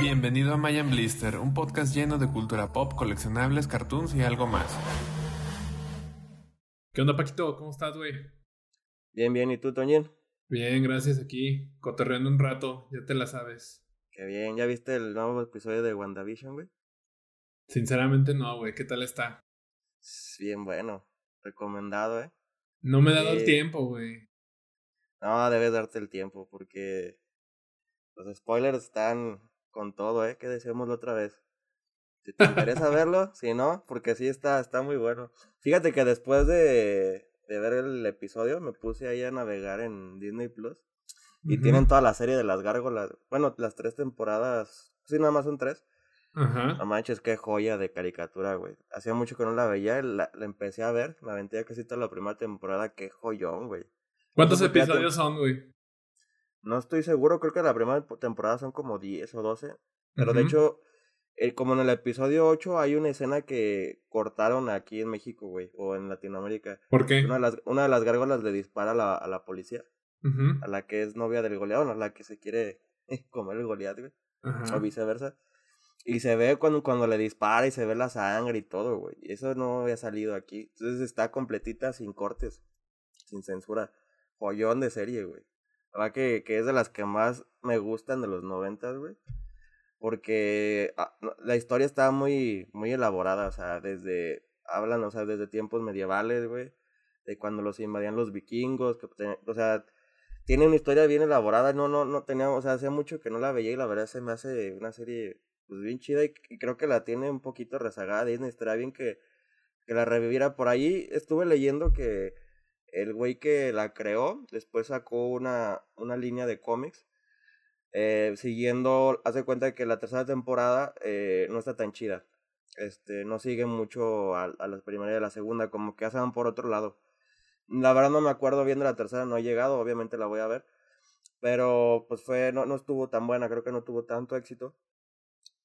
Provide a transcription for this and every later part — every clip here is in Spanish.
Bienvenido a Mayan Blister, un podcast lleno de cultura pop, coleccionables, cartoons y algo más. ¿Qué onda, Paquito? ¿Cómo estás, güey? Bien, bien. ¿Y tú, Toñín? Bien, gracias. Aquí, cotorreando un rato. Ya te la sabes. Qué bien. ¿Ya viste el nuevo episodio de WandaVision, güey? Sinceramente no, güey. ¿Qué tal está? Bien bueno. Recomendado, ¿eh? No me he dado el tiempo, güey. No, debes darte el tiempo porque los spoilers están con todo, ¿eh? Que decíamos otra vez. Si te interesa verlo, si no, porque sí está, está muy bueno. Fíjate que después de, de ver el episodio, me puse ahí a navegar en Disney Plus. Y tienen toda la serie de las gárgolas. Bueno, las tres temporadas. Sí, nada más son tres. Ajá. No manches, qué joya de caricatura, güey. Hacía mucho que no la veía. La, la empecé a ver. Me aventé casi toda la primera temporada. Qué joyón, güey. ¿Cuántos episodios son, güey? No estoy seguro. Creo que la primera temporada son como 10 o 12. Pero de hecho, el, como en el episodio 8 hay una escena que cortaron aquí en México, güey, o en Latinoamérica. ¿Por qué? Una de las, una de las gárgolas le dispara a la, a la policía, a la que es novia del goleador, a la que se quiere comer el goleador, güey, o viceversa. Y se ve cuando, cuando le dispara y se ve la sangre y todo, güey. Y eso no había salido aquí. Entonces está completita sin cortes, sin censura. Joyón de serie, güey. La verdad que, que es de las que más me gustan de los noventas, güey. Porque ah, la historia está muy, muy elaborada, o sea, desde, hablan, o sea, desde tiempos medievales, güey. De cuando los invadían los vikingos, que, o sea, tiene una historia bien elaborada. No, no, no tenía, o sea, hace mucho que no la veía y la verdad se me hace una serie, pues bien chida y, y creo que la tiene un poquito rezagada Disney. Estaría bien que, que la reviviera. Por ahí estuve leyendo que el güey que la creó después sacó una, una línea de cómics. Eh, siguiendo, hace cuenta que la tercera temporada eh, no está tan chida. Este, no sigue mucho a, a la primera y a la segunda, como que hacen por otro lado. La verdad no me acuerdo bien de la tercera, no ha llegado, obviamente la voy a ver. Pero pues fue, no, no estuvo tan buena, creo que no tuvo tanto éxito.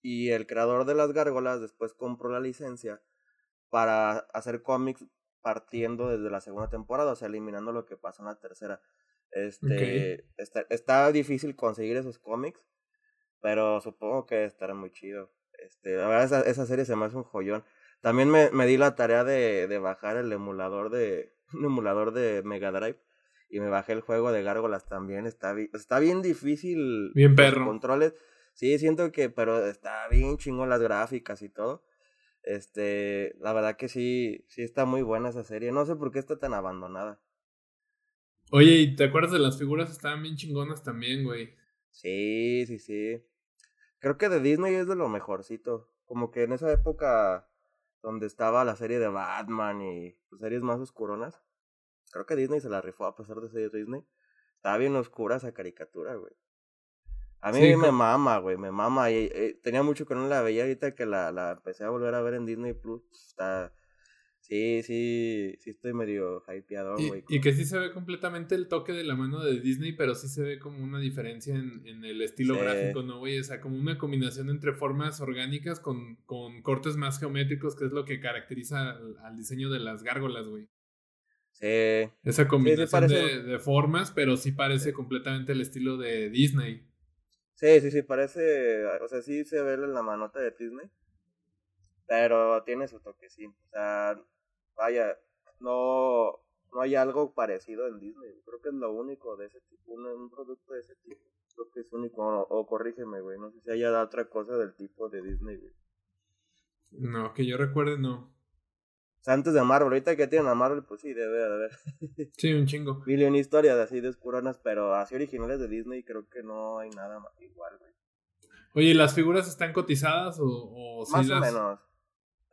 Y el creador de las gárgolas después compró la licencia para hacer cómics partiendo desde la segunda temporada, o sea, eliminando lo que pasó en la tercera. Este, está, está difícil conseguir esos cómics, pero supongo que estará muy chido. Este, la verdad, esa, esa serie se me hace un joyón. También me, me di la tarea de, de bajar el emulador de, un emulador de Mega Drive y me bajé el juego de Gárgolas también. Está, está bien difícil. Bien los perro. Controles. Sí, siento que, pero está bien chingón las gráficas y todo. Este, la verdad que sí, sí está muy buena esa serie. No sé por qué está tan abandonada. Oye, ¿y te acuerdas de las figuras? Estaban bien chingonas también, güey. Sí, sí, sí. Creo que de Disney es de lo mejorcito. Como que en esa época donde estaba la serie de Batman y pues, series más oscuronas. Creo que Disney se la rifó a pesar de ser Disney. Estaba bien oscura esa caricatura, güey. A mí Sí, me mama, güey, me mama. Y, eh, tenía mucho que no la veía ahorita que la, la empecé a volver a ver en Disney Plus. Está... Sí, sí, sí estoy medio hypeado, güey. y que sí se ve completamente el toque de la mano de Disney, pero sí se ve como una diferencia en, en el estilo Sí. gráfico, ¿no, güey? O sea, como una combinación entre formas orgánicas con, con cortes más geométricos, que es lo que caracteriza al, al diseño de las gárgolas, güey. Sí, Esa combinación parece- de, de formas, pero sí parece completamente el estilo de Disney. Sí, sí, sí, parece, o sea, sí se ve la manota de Disney, pero tiene su toquecín, o sea, vaya, no, no hay algo parecido en Disney, creo que es lo único de ese tipo, un, un producto de ese tipo, creo que es único, o, o corrígeme, güey, no sé si haya otra cosa del tipo de Disney, güey. No, que yo recuerde, no. O sea, antes de Marvel, ahorita que tienen a Marvel, pues sí, debe de haber Sí, un chingo. mil y una historias así de oscuronas, pero así originales de Disney creo que no hay nada más igual, güey. Oye, ¿las figuras están cotizadas o, o sí Más o las- menos.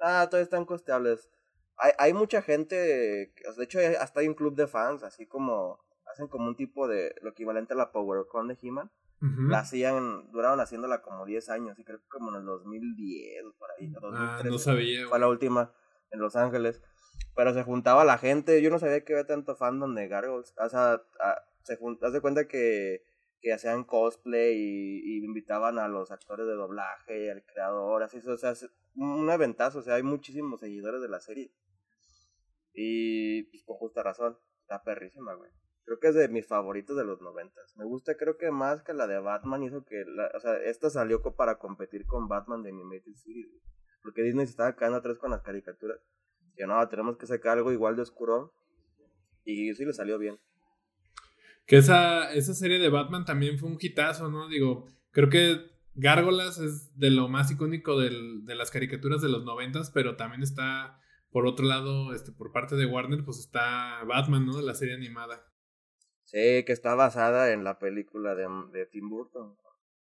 Ah, todavía están costeables. Hay, hay mucha gente, de hecho hasta hay un club de fans, así como hacen como un tipo de lo equivalente a la PowerCon de He-Man. La hacían, duraron haciéndola como 10 años, y creo que como en el 2010, por ahí, o Ah, 2013. no sabía, Fue la última en Los Ángeles. Pero se juntaba la gente, yo no sabía que había tanto fandom de Gargoyles. O sea, a- se jun- haz de cuenta que, que hacían cosplay y, y invitaban a los actores de doblaje, al creador, así, o sea, es un eventazo, o sea, hay muchísimos seguidores de la serie. Y pues con justa razón, está perrísima, güey. Creo que es de mis favoritos de los noventas. Me gusta, creo que más que la de Batman hizo que, la, o sea, esta salió para competir con Batman de Animated Series. Porque Disney se estaba quedando atrás con las caricaturas. Que no, tenemos que sacar algo igual de oscuro. Y sí le salió bien. Que esa, esa serie de Batman también fue un hitazo, ¿no? Digo, creo que Gárgolas es de lo más icónico del, de las caricaturas de los noventas, pero también está, por otro lado, este, por parte de Warner, pues está Batman, ¿no? La serie animada. Sí, que está basada en la película de, de Tim Burton.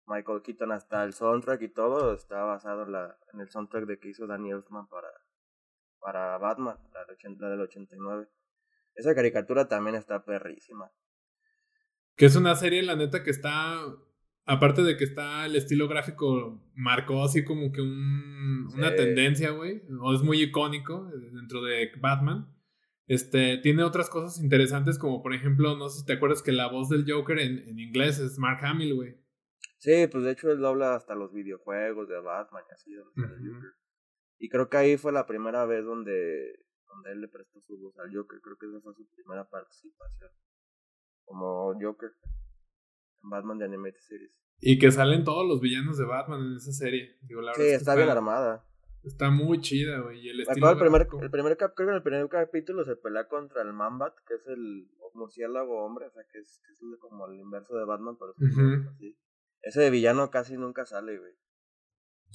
Michael Keaton, hasta el soundtrack y todo está basado en, la, en el soundtrack de que hizo Danny Elfman para, para Batman, la, la del 89. Esa caricatura también está perrísima. Que es una serie, la neta, que está. Aparte de que está el estilo gráfico, marcó así como que un, una tendencia, güey. O es muy icónico dentro de Batman. Este, tiene otras cosas interesantes, como por ejemplo, no sé si te acuerdas que la voz del Joker en, en inglés es Mark Hamill, güey. Sí, pues de hecho él dobla hasta los videojuegos de Batman y así. Y creo que ahí fue la primera vez donde, donde él le prestó su voz al Joker. Creo que esa fue su primera participación como Joker en Batman de Animated Series. Y que salen todos los villanos de Batman en esa serie. sí, está, bien armada. Está muy chida, güey. el estilo. El primer, el primer, creo que en el primer capítulo se pelea contra el Mambat, que es el murciélago hombre, o sea, que es, que es como el inverso de Batman, pero así. Ese villano casi nunca sale, güey.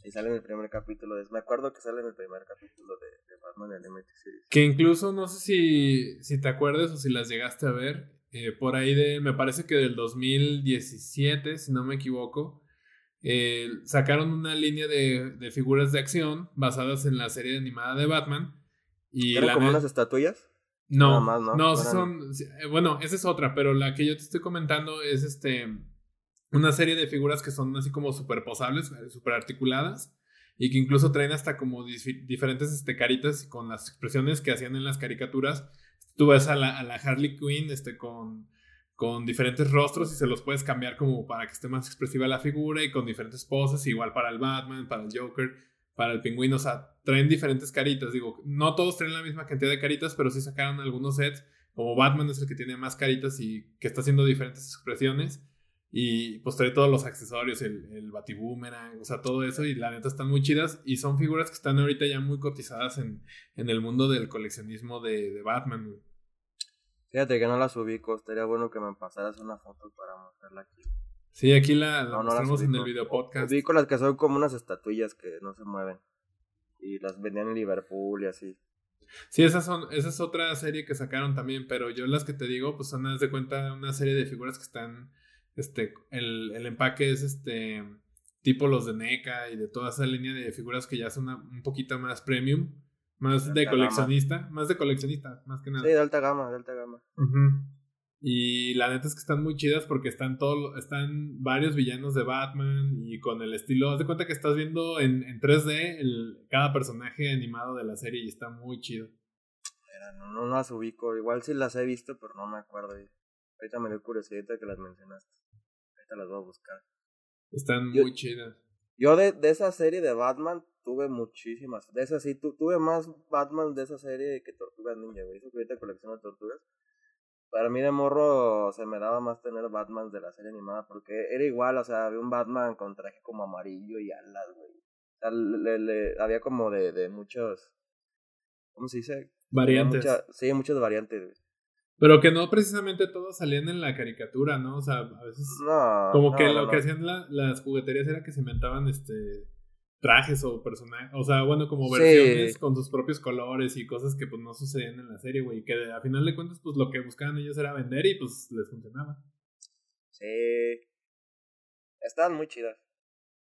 Y sale en el primer capítulo. De, me acuerdo que sale en el primer capítulo de, de Batman Animated Series. Que incluso, no sé si, si te acuerdas o si las llegaste a ver. Eh, por ahí de, me parece que del 2017, si no me equivoco, eh, sacaron una línea de, de, figuras de acción basadas en la serie animada de Batman. Y ¿Eran como unas estatuillas? No, no, no, son, eh, bueno, esa es otra, pero la que yo te estoy comentando es este una serie de figuras que son así como superposables, super articuladas y que incluso traen hasta como diferentes este, caritas con las expresiones que hacían en las caricaturas. Tú ves a la, a la Harley Quinn este, con, con diferentes rostros y se los puedes cambiar como para que esté más expresiva la figura y con diferentes poses, igual para el Batman, para el Joker, para el pingüino, o sea, traen diferentes caritas, digo, no todos traen la misma cantidad de caritas, pero sí sacaron algunos sets, como Batman es el que tiene más caritas y que está haciendo diferentes expresiones. Y pues trae todos los accesorios, el, el batiboomerang, o sea, todo eso. Y la neta están muy chidas. Y son figuras que están ahorita ya muy cotizadas en, en el mundo del coleccionismo de, de Batman. Fíjate que no las ubico. Estaría bueno que me pasaras una foto para mostrarla aquí. Sí, aquí la, la mostramos en el video podcast. Ubico las que son como unas estatuillas que no se mueven. Y las vendían en Liverpool y así. Sí, esas son, esa es otra serie que sacaron también, pero yo las que te digo, pues son, de cuenta, una serie de figuras que están este, el, el empaque es este tipo los de NECA y de toda esa línea de figuras que ya son un poquito más premium, más de, coleccionista, más de coleccionista, más que nada. Sí, de alta gama, de alta gama. Y la neta es que están muy chidas porque están todos, están varios villanos de Batman y con el estilo, haz de cuenta que estás viendo en, en 3D el, cada personaje animado de la serie y está muy chido. no, no las ubico, igual sí las he visto, pero no me acuerdo. Ahorita me dio curiosidad que las mencionaste. Ahorita las voy a buscar. Están muy chidas. Yo de, de esa serie de Batman tuve muchísimas. De esa sí, tuve más Batman de esa serie que Tortugas Ninja, güey. Eso que ahorita colecciono tortugas. Para mí de morro se me daba más tener Batman de la serie animada porque era igual, o sea, había un Batman con traje como amarillo y alas, güey. O sea, le, le, había como de, de muchos, ¿cómo se dice? Variantes. sí, muchas variantes, güey. Pero que no precisamente todos salían en la caricatura, ¿no? O sea, a veces. No. Como que lo que hacían las jugueterías era que se inventaban este trajes o personajes. O sea, bueno, como versiones con sus propios colores y cosas que pues no sucedían en la serie, güey. Que a final de cuentas, pues lo que buscaban ellos era vender y pues les funcionaba. Sí. Estaban muy chidas.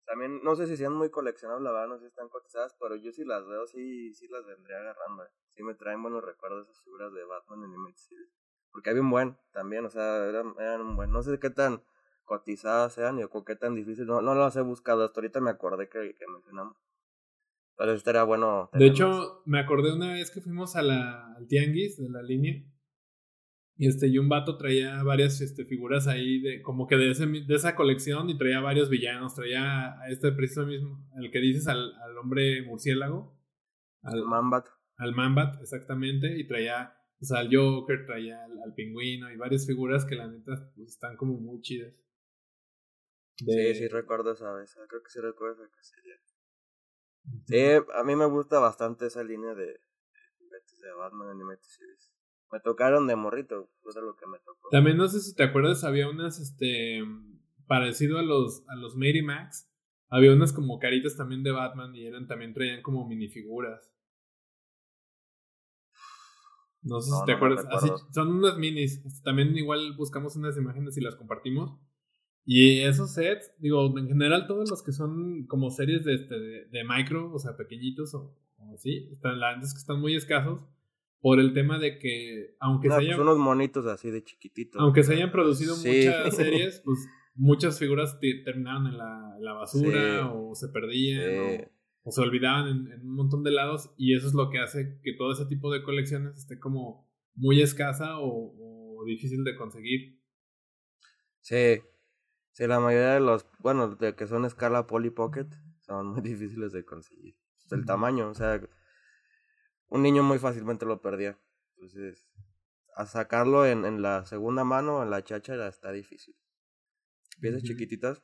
También, no sé si sean muy coleccionables, la verdad, no sé si están cotizadas, pero yo si las veo, sí, sí las vendría agarrando. Eh. Sí me traen buenos recuerdos esas figuras de Batman en Animated Series. Porque había un buen también, o sea, eran, eran un buen. No sé qué tan cotizadas sean o qué tan difícil. No, no las he buscado, hasta ahorita me acordé que, que mencionamos. Pero esto era bueno. De hecho, me acordé una vez que fuimos a la, al Tianguis de la línea. Y este, y un vato traía varias este, figuras ahí de, como que de, ese, de esa colección y traía varios villanos. Traía a este preciso mismo, el que dices al, al hombre murciélago. Al Mambat. Al Mambat, exactamente. Y traía O sea, el Joker traía al, pingüino y varias figuras que la neta pues, están como muy chidas. Sí, sí recuerdo esa vez. Creo que sí recuerdo esa casería. Sí, a mí me gusta bastante esa línea de, de Batman Animated Series. Me tocaron de morrito, eso es lo que me tocó. También no sé si te acuerdas, había unas, este, parecido a los, a los Mary Max, había unas como caritas también de Batman y eran, también traían como minifiguras. No sé si te acuerdas. Así, son unas minis. Este, también igual buscamos unas imágenes y las compartimos. Y esos sets, digo, en general todos los que son como series de, este, de, micro, o sea, pequeñitos o, así, están, la verdad es que están muy escasos por el tema de que, aunque se pues hayan... unos monitos así de chiquititos. Aunque se hayan producido muchas series, pues muchas figuras terminaron en la, basura o se perdían o, se olvidaban en, un montón de lados y eso es lo que hace que todo ese tipo de colecciones esté como muy escasa o, difícil de conseguir. Sí, sí, la mayoría de los, bueno, de que son escala Polly Pocket son muy difíciles de conseguir. El tamaño, o sea, un niño muy fácilmente lo perdía. Entonces, a sacarlo en, en la segunda mano, en la chacha, está difícil piezas chiquititas.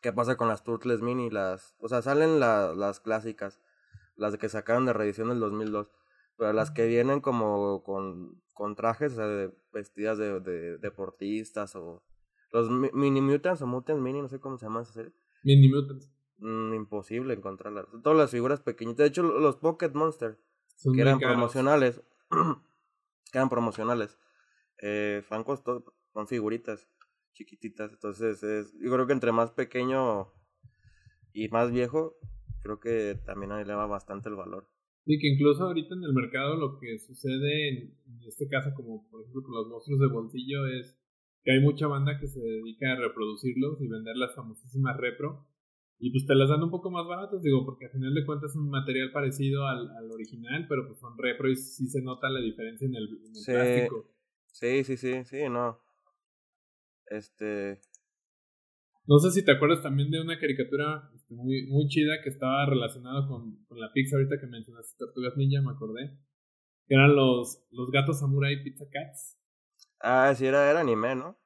¿Qué pasa con las Turtles Mini? Las, o sea, salen las clásicas, las que sacaron de reedición del 2002. Pero las que vienen como con, con trajes, o sea, vestidas de, de, deportistas o... Los Mini Mutants o Mutants Mini, no sé cómo se llama esa serie. Mini Mutants. Mm, imposible encontrarlas. Todas las figuras pequeñitas. De hecho, los Pocket Monster, que eran promocionales, que eran promocionales, eh, costó, con figuritas chiquititas. Entonces, es, yo creo que entre más pequeño y más viejo, creo que también eleva bastante el valor. Y que incluso ahorita en el mercado lo que sucede en, este caso, como por ejemplo con los monstruos de bolsillo, es que hay mucha banda que se dedica a reproducirlos y vender las famosísimas repro. Y pues te las dan un poco más baratas, digo, porque al final de cuentas es un material parecido al, al original, pero pues son repro y sí se nota la diferencia en el, plástico. Sí, sí, sí, sí, no. Este. No sé si te acuerdas también de una caricatura este, muy, muy chida que estaba relacionada con, con la pizza ahorita que mencionaste Tortugas Ninja, me acordé. Que eran los, los gatos Samurai Pizza Cats. Ah, sí, era, era anime, ¿no?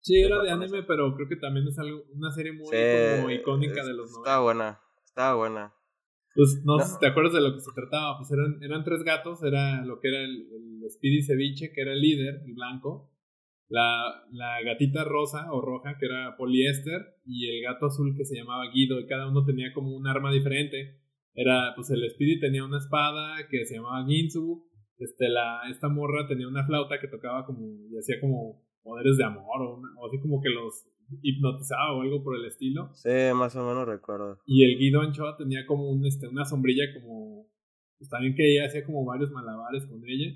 Sí, era de anime, pero creo que también es algo, una serie muy icónica de los 90. Estaba buena, estaba buena. Pues no, sé si te acuerdas de lo que se trataba. Pues eran, eran tres gatos. Era lo que era el, el Speedy Ceviche, que era el líder, el blanco la, la gatita rosa o roja que era poliéster y el gato azul que se llamaba Guido y cada uno tenía como un arma diferente. Era, pues el Speedy tenía una espada que se llamaba Ginsu, este, la, esta morra tenía una flauta que tocaba como y hacía como poderes de amor o, o así como que los hipnotizaba o algo por el estilo. Sí, más o menos recuerdo. Y el Guido Anchoa tenía como un, este, una sombrilla como, pues también que ella hacía como varios malabares con ella.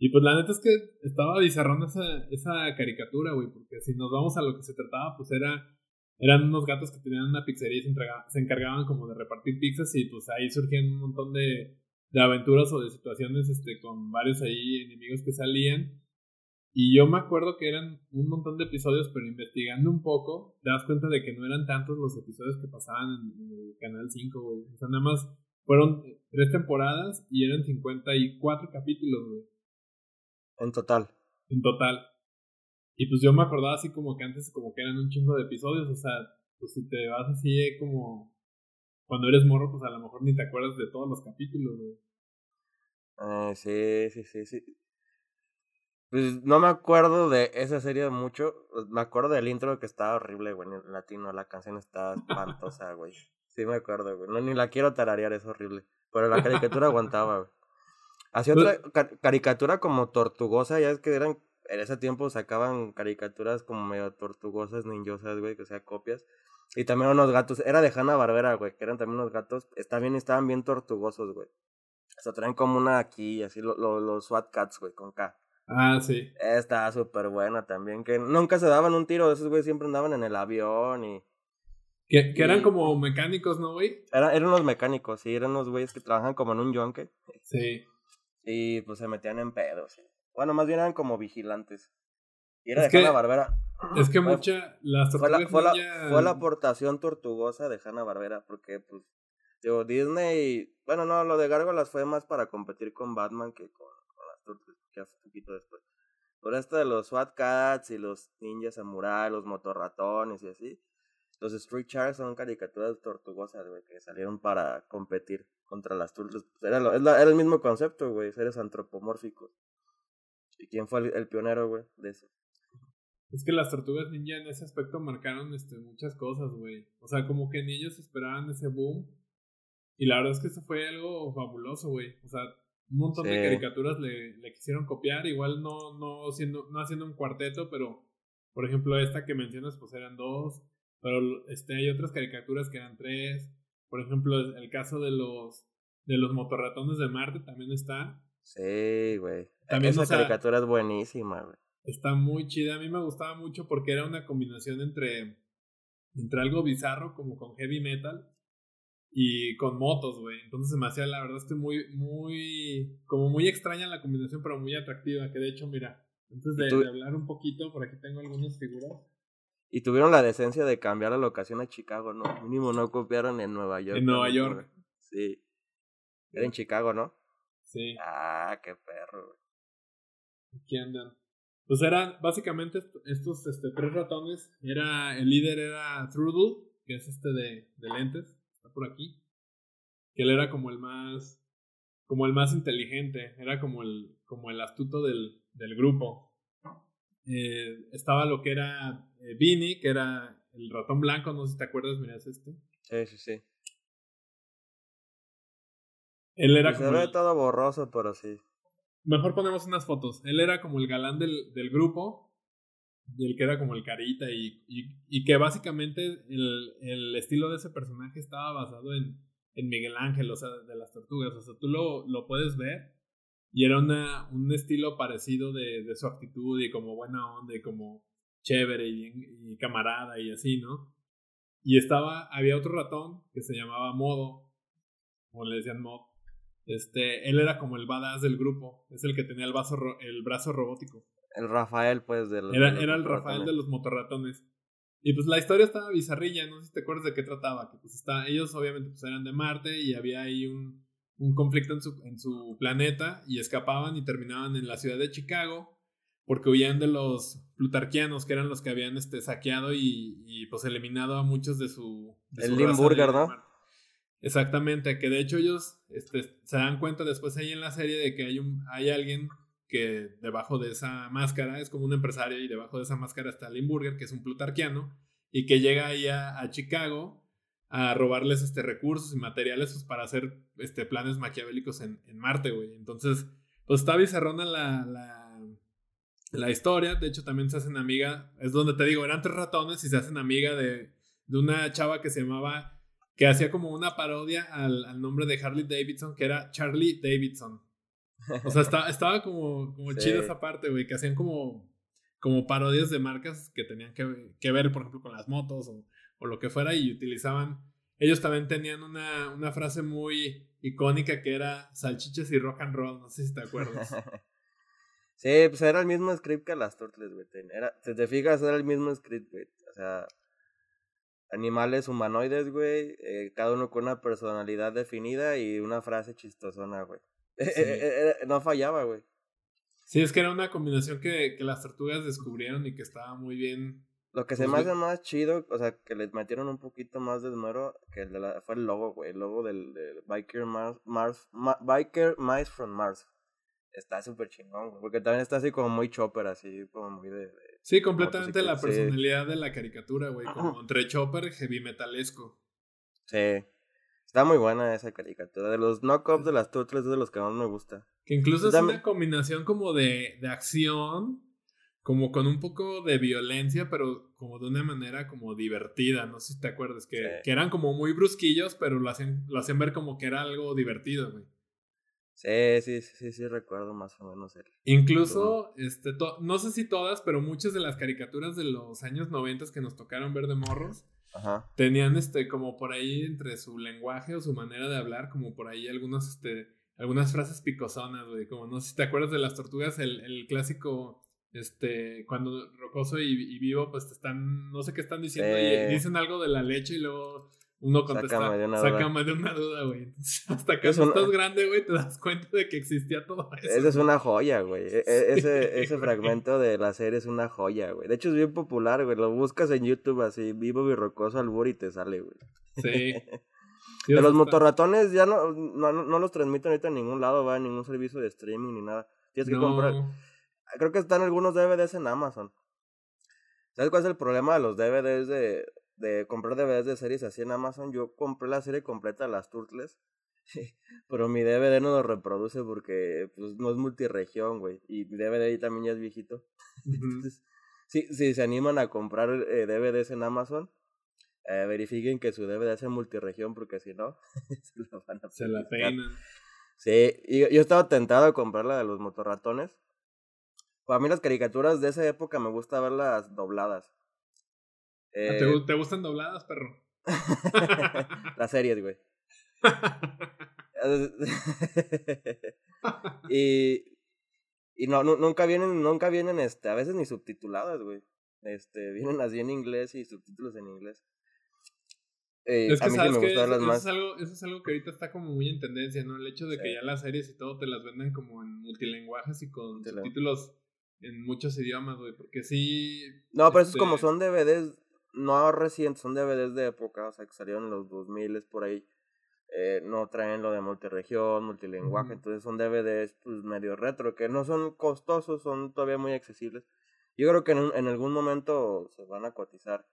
Y pues la neta es que estaba bizarrón esa, esa caricatura, güey, porque si nos vamos a lo que se trataba, pues era eran unos gatos que tenían una pizzería y se, encargaban como de repartir pizzas y pues ahí surgían un montón de, de aventuras o de situaciones este, con varios ahí enemigos que salían. Y yo me acuerdo que eran un montón de episodios, pero investigando un poco, te das cuenta de que no eran tantos los episodios que pasaban en, el Canal 5, güey. O sea, nada más fueron tres temporadas y eran 54 capítulos, güey. En total. En total. Y pues yo me acordaba así como que antes como que eran un chingo de episodios, o sea, pues si te vas así eh, como cuando eres morro, pues a lo mejor ni te acuerdas de todos los capítulos, güey. Eh, sí, sí, sí, sí. Pues no me acuerdo de esa serie mucho. Me acuerdo del intro que estaba horrible, güey, en latino. La canción estaba espantosa, güey. Sí me acuerdo, güey. No, ni la quiero tararear, es horrible. Pero la caricatura aguantaba, güey. Hacía pues otra caricatura como tortugosa, ya es que eran, en ese tiempo sacaban caricaturas como medio tortugosas, ninjosas, güey, que sea copias. Y también unos gatos, era de Hanna Barbera, güey, que eran también unos gatos, está bien, estaban bien tortugosos, güey. O sea, traen como una aquí, así lo, los SWAT Cats, güey, con K. Ah, sí. Estaba súper buena también, que nunca se daban un tiro, esos güey siempre andaban en el avión y... Que, que eran como mecánicos, ¿no, güey? Era, eran unos mecánicos, sí, eran unos güeyes que trabajan como en un yonke. Sí. Y pues se metían en pedos. Bueno, más bien eran como vigilantes. Y era de Hanna Barbera. Es que mucha. Las fue la, fue, la, fue la aportación tortugosa de Hanna Barbera, porque pues. Digo, Disney. Bueno, no, lo de Gárgolas fue más para competir con Batman que con, las tortugas. que hace poquito después. Pero esta de los SWAT Cats y los ninjas samurai, los motorratones y así. Los Street Sharks son caricaturas tortugosas, güey, que salieron para competir contra las turtles. Era, era el mismo concepto, güey, seres antropomórficos. ¿Y quién fue el, pionero, güey, de eso? Es que las tortugas ninja en ese aspecto marcaron este, muchas cosas, güey. O sea, como que ni ellos esperaban ese boom. Y la verdad es que eso fue algo fabuloso, güey. O sea, un montón de caricaturas le, le, quisieron copiar. Igual no, no, siendo, no haciendo un cuarteto, pero por ejemplo, esta que mencionas, pues eran dos. Pero este, hay otras caricaturas que eran tres. Por ejemplo, el caso de los, de los motorratones de Marte también está. Sí, güey. También, Esa caricatura es buenísima, güey. Está muy chida. A mí me gustaba mucho porque era una combinación entre, entre algo bizarro como con heavy metal y con motos, güey. Entonces se me hacía, la verdad, estoy muy, muy, como muy extraña la combinación, pero muy atractiva. Que de hecho, mira, antes de, de hablar un poquito, por aquí tengo algunas figuras. Y tuvieron la decencia de cambiar la locación a Chicago, ¿no? Mínimo no copiaron en Nueva York. En Nueva York. Sí. Era en Chicago, ¿no? Sí. Ah, qué perro, güey. Aquí andan. Pues eran básicamente estos este, tres ratones. Era, el líder era Trudle, que es este de, de lentes. Está por aquí. Que él era como el más. Como el más inteligente. Era como el, como el astuto del, del grupo. Eh, estaba lo que era eh, que era el ratón blanco, no sé si te acuerdas, mira, es este. Sí, sí, sí. Él era pues como. Se ve todo borroso, pero sí. Mejor ponemos unas fotos. Él era como el galán del, del grupo, y el que era como el carita, y, y, que básicamente el, el, estilo de ese personaje estaba basado en, en Miguel Ángel, o sea, de las tortugas. O sea, tú lo, lo puedes ver y era una, un estilo parecido de, de su actitud y como buena onda y como chévere y, y camarada y así, ¿no? Y estaba, había otro ratón que se llamaba Modo, o le decían Mod. Este, él era como el badass del grupo, es el que tenía el, vaso, el brazo robótico. El Rafael, pues, del. Era, era el Rafael de los motorratones. Y pues la historia estaba bizarrilla, no sé si te acuerdas de qué trataba, que pues está, ellos obviamente pues eran de Marte y había ahí un, un conflicto en su, en su planeta y escapaban y terminaban en la ciudad de Chicago porque huían de los plutarquianos que eran los que habían este, saqueado y, y pues eliminado a muchos de su... el Limburger, ¿no? Exactamente, que de hecho ellos este, se dan cuenta después ahí en la serie de que hay, un, hay alguien que debajo de esa máscara es como un empresario y debajo de esa máscara está Limburger, que es un plutarquiano, y que llega ahí a, a Chicago a robarles este recursos y materiales pues, para hacer este planes maquiavélicos en, en Marte, güey. Entonces, pues está bizarrona la, la, la, historia. De hecho, también se hacen amiga. Es donde te digo, eran tres ratones y se hacen amiga de, de una chava que se llamaba. que hacía como una parodia al, al nombre de Harley Davidson, que era Charlie Davidson. O sea, estaba como, como chido esa parte, güey, que hacían como, como parodias de marcas que tenían que, que ver, por ejemplo, con las motos o o lo que fuera y utilizaban, ellos también tenían una, una frase muy icónica que era salchichas y rock and roll, no sé si te acuerdas. sí, pues era el mismo script que las Turtles, güey. Era, si te fijas, era el mismo script, güey. O sea, animales humanoides, güey, eh, cada uno con una personalidad definida y una frase chistosona, güey. no fallaba, güey. Sí, es que era una combinación que, que las tortugas descubrieron y que estaba muy bien lo que se pues me hace más chido, o sea, que les metieron un poquito más de número, que el de la, fue el logo, güey. El logo del, Biker Mars, Mars Biker Mice from Mars. Está súper chingón, güey. Porque también está así como muy chopper, así como muy de. sí, completamente la personalidad de la caricatura, güey. Como entre chopper heavy metalesco. Sí. Está muy buena esa caricatura. De los knockoffs de las Turtles es de los que más me gusta. Que incluso es una combinación como de, de acción como con un poco de violencia, pero como de una manera como divertida, no sé si te acuerdas, que, que eran como muy brusquillos, pero lo hacen, lo hacen ver como que era algo divertido, güey. Sí, sí, sí, sí, recuerdo más o menos. El... Incluso, este, no sé si todas, pero muchas de las caricaturas de los años 90 que nos tocaron ver de morros, tenían este, como por ahí entre su lenguaje o su manera de hablar, como por ahí algunos, este, algunas frases picosonas, güey, como no sé si te acuerdas de las tortugas, el, el clásico este, cuando Rocoso y, Vivo, pues están, no sé qué están diciendo, y dicen algo de la leche y luego uno contesta, sácame de una duda, de una duda güey. Hasta que estás grande, güey, te das cuenta de que existía todo eso. Esa es una joya, güey. E, e, ese, ese fragmento de la serie es una joya, güey. De hecho, es bien popular, güey. Lo buscas en YouTube así, vivo birrocoso albur y te sale, güey. Sí. de los motorratones ya no, no, no, los transmiten ahorita en ningún lado, va, en ningún servicio de streaming ni nada. Tienes que comprar. Creo que están algunos DVDs en Amazon. ¿Sabes cuál es el problema de los DVDs de, de comprar DVDs de series así en Amazon? Yo compré la serie completa de las Turtles. pero mi DVD no lo reproduce porque pues, no es multiregión, güey. Y mi DVD también ya es viejito. Entonces, si, si se animan a comprar eh, DVDs en Amazon, eh, verifiquen que su DVD sea multiregión porque si no, se la van a Se la peinan. Sí, y yo estaba tentado a comprar la de los motorratones. Para mí las caricaturas de esa época me gusta verlas dobladas. Ah, ¿Te, ¿Te, gustan dobladas, perro? las series, güey. y y no, nunca vienen, nunca vienen, este, a veces ni subtituladas, güey. Este, vienen así en inglés y subtítulos en inglés. Eh, es que a mí sabes me que eso, Es algo, eso es algo que ahorita está como muy en tendencia, ¿no? El hecho de que ya las series y todo te las venden como en multilenguajes y con subtítulos en muchos idiomas, güey, porque sí... No, pero eso es como este son DVDs, no recientes, son DVDs de época, o sea, que salieron en los 2000 por ahí. Eh, no traen lo de multiregión, multilenguaje, entonces son DVDs pues medio retro, que no son costosos, son todavía muy accesibles. Yo creo que en, en algún momento se van a cotizar,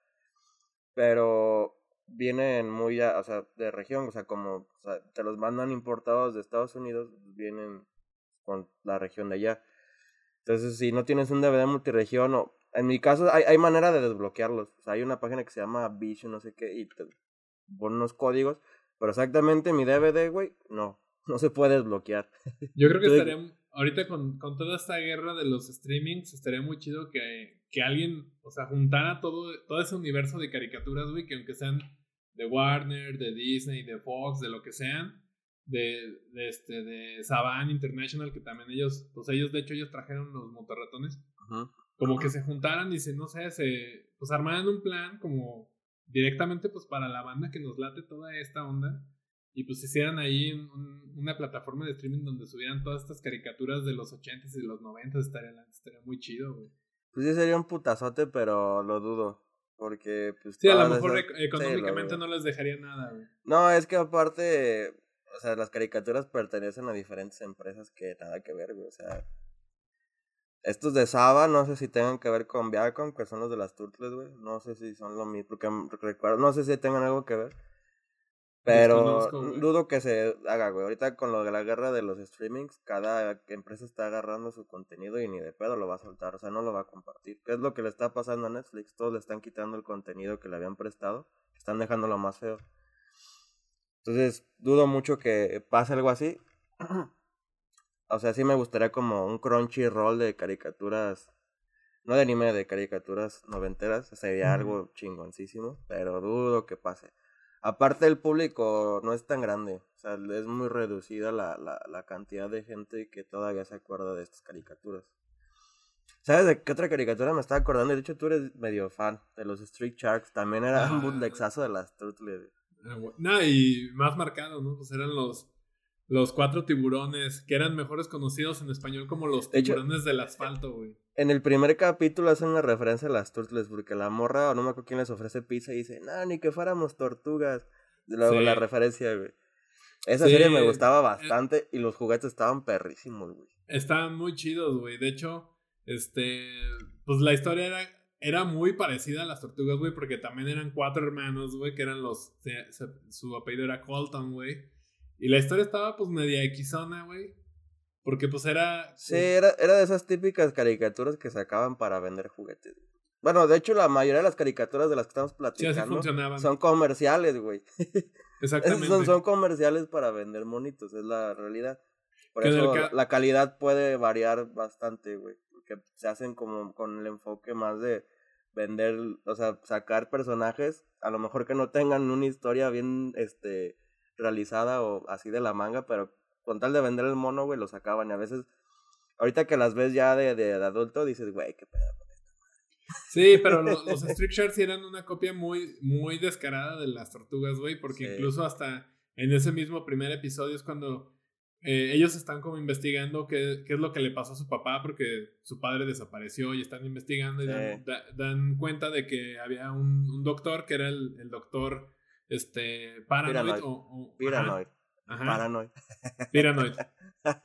pero vienen muy, o sea, de región, o sea, como te los mandan importados de Estados Unidos, vienen con la región de allá. Entonces, si no tienes un DVD multiregión, o en mi caso, hay, hay manera de desbloquearlos. O sea, hay una página que se llama Vision, no sé qué, y te ponen unos códigos. Pero exactamente mi DVD, güey, no, no se puede desbloquear. Yo creo que estaría, ahorita con, con toda esta guerra de los streamings, estaría muy chido que, que alguien, o sea, juntara todo, todo ese universo de caricaturas, güey, que aunque sean de Warner, de Disney, de Fox, de lo que sean, de, de este, de Saban International, que también ellos, pues ellos, de hecho, ellos trajeron los motorratones, como que se juntaran y se, no sé, se, pues armaran un plan como directamente, pues para la banda que nos late toda esta onda, y pues hicieran ahí una plataforma de streaming donde subieran todas estas caricaturas de los 80s y de los 90s, estaría, estaría muy chido, güey. Pues sí sería un putazote, pero lo dudo. Porque, pues. Sí, a lo mejor económicamente no les dejaría nada, güey. No, es que aparte. O sea, las caricaturas pertenecen a diferentes empresas que nada que ver, güey. O sea. Estos de Saba, no sé si tengan que ver con Viacom, que son los de las Turtles, güey. No sé si son lo mismo, porque recuerdo, no sé si tengan algo que ver. Pero dudo que se haga, güey. Ahorita con lo de la guerra de los streamings, cada empresa está agarrando su contenido y ni de pedo lo va a soltar. O sea, no lo va a compartir. ¿Qué es lo que le está pasando a Netflix? Todos le están quitando el contenido que le habían prestado. Están dejándolo más feo. Entonces, dudo mucho que pase algo así. o sea, sí me gustaría como un Crunchyroll de caricaturas. No de anime, de caricaturas noventeras. Sería algo chingoncísimo. Pero dudo que pase. Aparte el público no es tan grande, o sea, es muy reducida la, la, la cantidad de gente que todavía se acuerda de estas caricaturas. ¿Sabes de qué otra caricatura me estaba acordando? De hecho, tú eres medio fan de los Street Sharks. También era un ah. bootlegsazo de las Turtles. No, y más marcado, ¿no? Pues eran los los cuatro tiburones, que eran mejores conocidos en español como los tiburones del asfalto, güey. En el primer capítulo hacen una referencia a las turtles, porque la morra, o no me acuerdo quién les ofrece pizza, y dice, no, ni que fuéramos tortugas. Luego la referencia, güey. Esa serie me gustaba eh, bastante y los juguetes estaban perrísimos, güey. Estaban muy chidos, güey. De hecho, este, pues la historia era, era muy parecida a las tortugas, güey, porque también eran cuatro hermanos, güey, que eran los, su apellido era Colton, güey y la historia estaba pues media equisona, güey. Porque pues era... Sí, era, era de esas típicas caricaturas que sacaban para vender juguetes. Bueno, de hecho la mayoría de las caricaturas de las que estamos platicando son comerciales, güey. Exactamente. son, son comerciales para vender monitos, es la realidad. Por eso la calidad puede variar bastante, güey. Porque se hacen como con el enfoque más de vender, o sea, sacar personajes, a lo mejor que no tengan una historia bien, este, realizada o así de la manga, pero con tal de vender el mono, güey, lo sacaban. Y a veces, ahorita que las ves ya de, de, adulto, dices, güey, qué pedo Sí, pero los Street Sharks eran una copia muy, muy descarada de las tortugas, güey, porque incluso hasta en ese mismo primer episodio es cuando eh, ellos están como investigando qué, qué, es lo que le pasó a su papá porque su padre desapareció y están investigando y dan, cuenta de que había un, doctor que era el, el doctor este, Paranoid. O, Paranoid. Paranoid. Paranoid.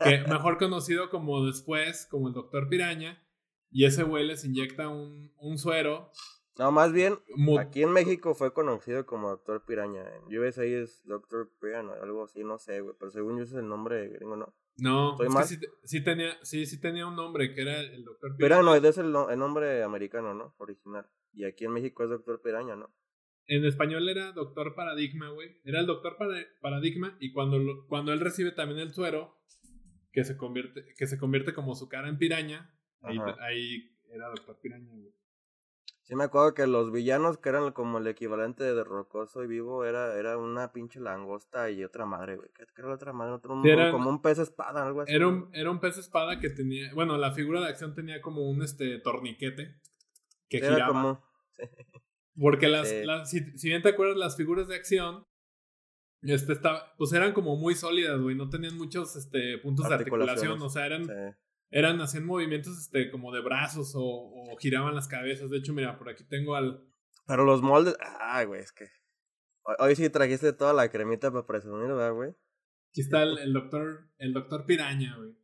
que mejor conocido como después, como el doctor Piraña. Y ese güey les inyecta un, un suero no, más bien, aquí en México fue conocido como Doctor Piraña. En USA es Doctor Piraña, algo así, no sé, güey. Pero según yo es el nombre gringo, ¿no? No, es que sí, tenía, sí, sí tenía un nombre que era el Doctor Piraña. Piraña es el, el, nombre americano, ¿no? Original. Y aquí en México es Doctor Piraña, ¿no? En español era Doctor Paradigma, güey. Era el Doctor Paradigma y cuando, cuando él recibe también el suero, que se convierte, que se convierte como su cara en piraña, ahí, ahí era Doctor Piraña, güey. Sí me acuerdo que los villanos que eran como el equivalente de Rocoso y Vivo era, era una pinche langosta y otra madre, güey. ¿Qué era otra madre? Otro, como un pez espada, algo así. Era un, era un pez espada que tenía, bueno, la figura de acción tenía como un este torniquete que giraba. Como... Porque las, las si, bien te acuerdas, las figuras de acción este estaba, pues eran como muy sólidas, güey, no tenían muchos este puntos de articulación, o sea, eran eran, hacían movimientos este, como de brazos o, giraban las cabezas. De hecho, mira, por aquí tengo al... Pero los moldes... Ay, güey, es que... Hoy, sí trajiste toda la cremita para presumir, ¿verdad, güey? Aquí está el, doctor, el doctor Piraña, güey.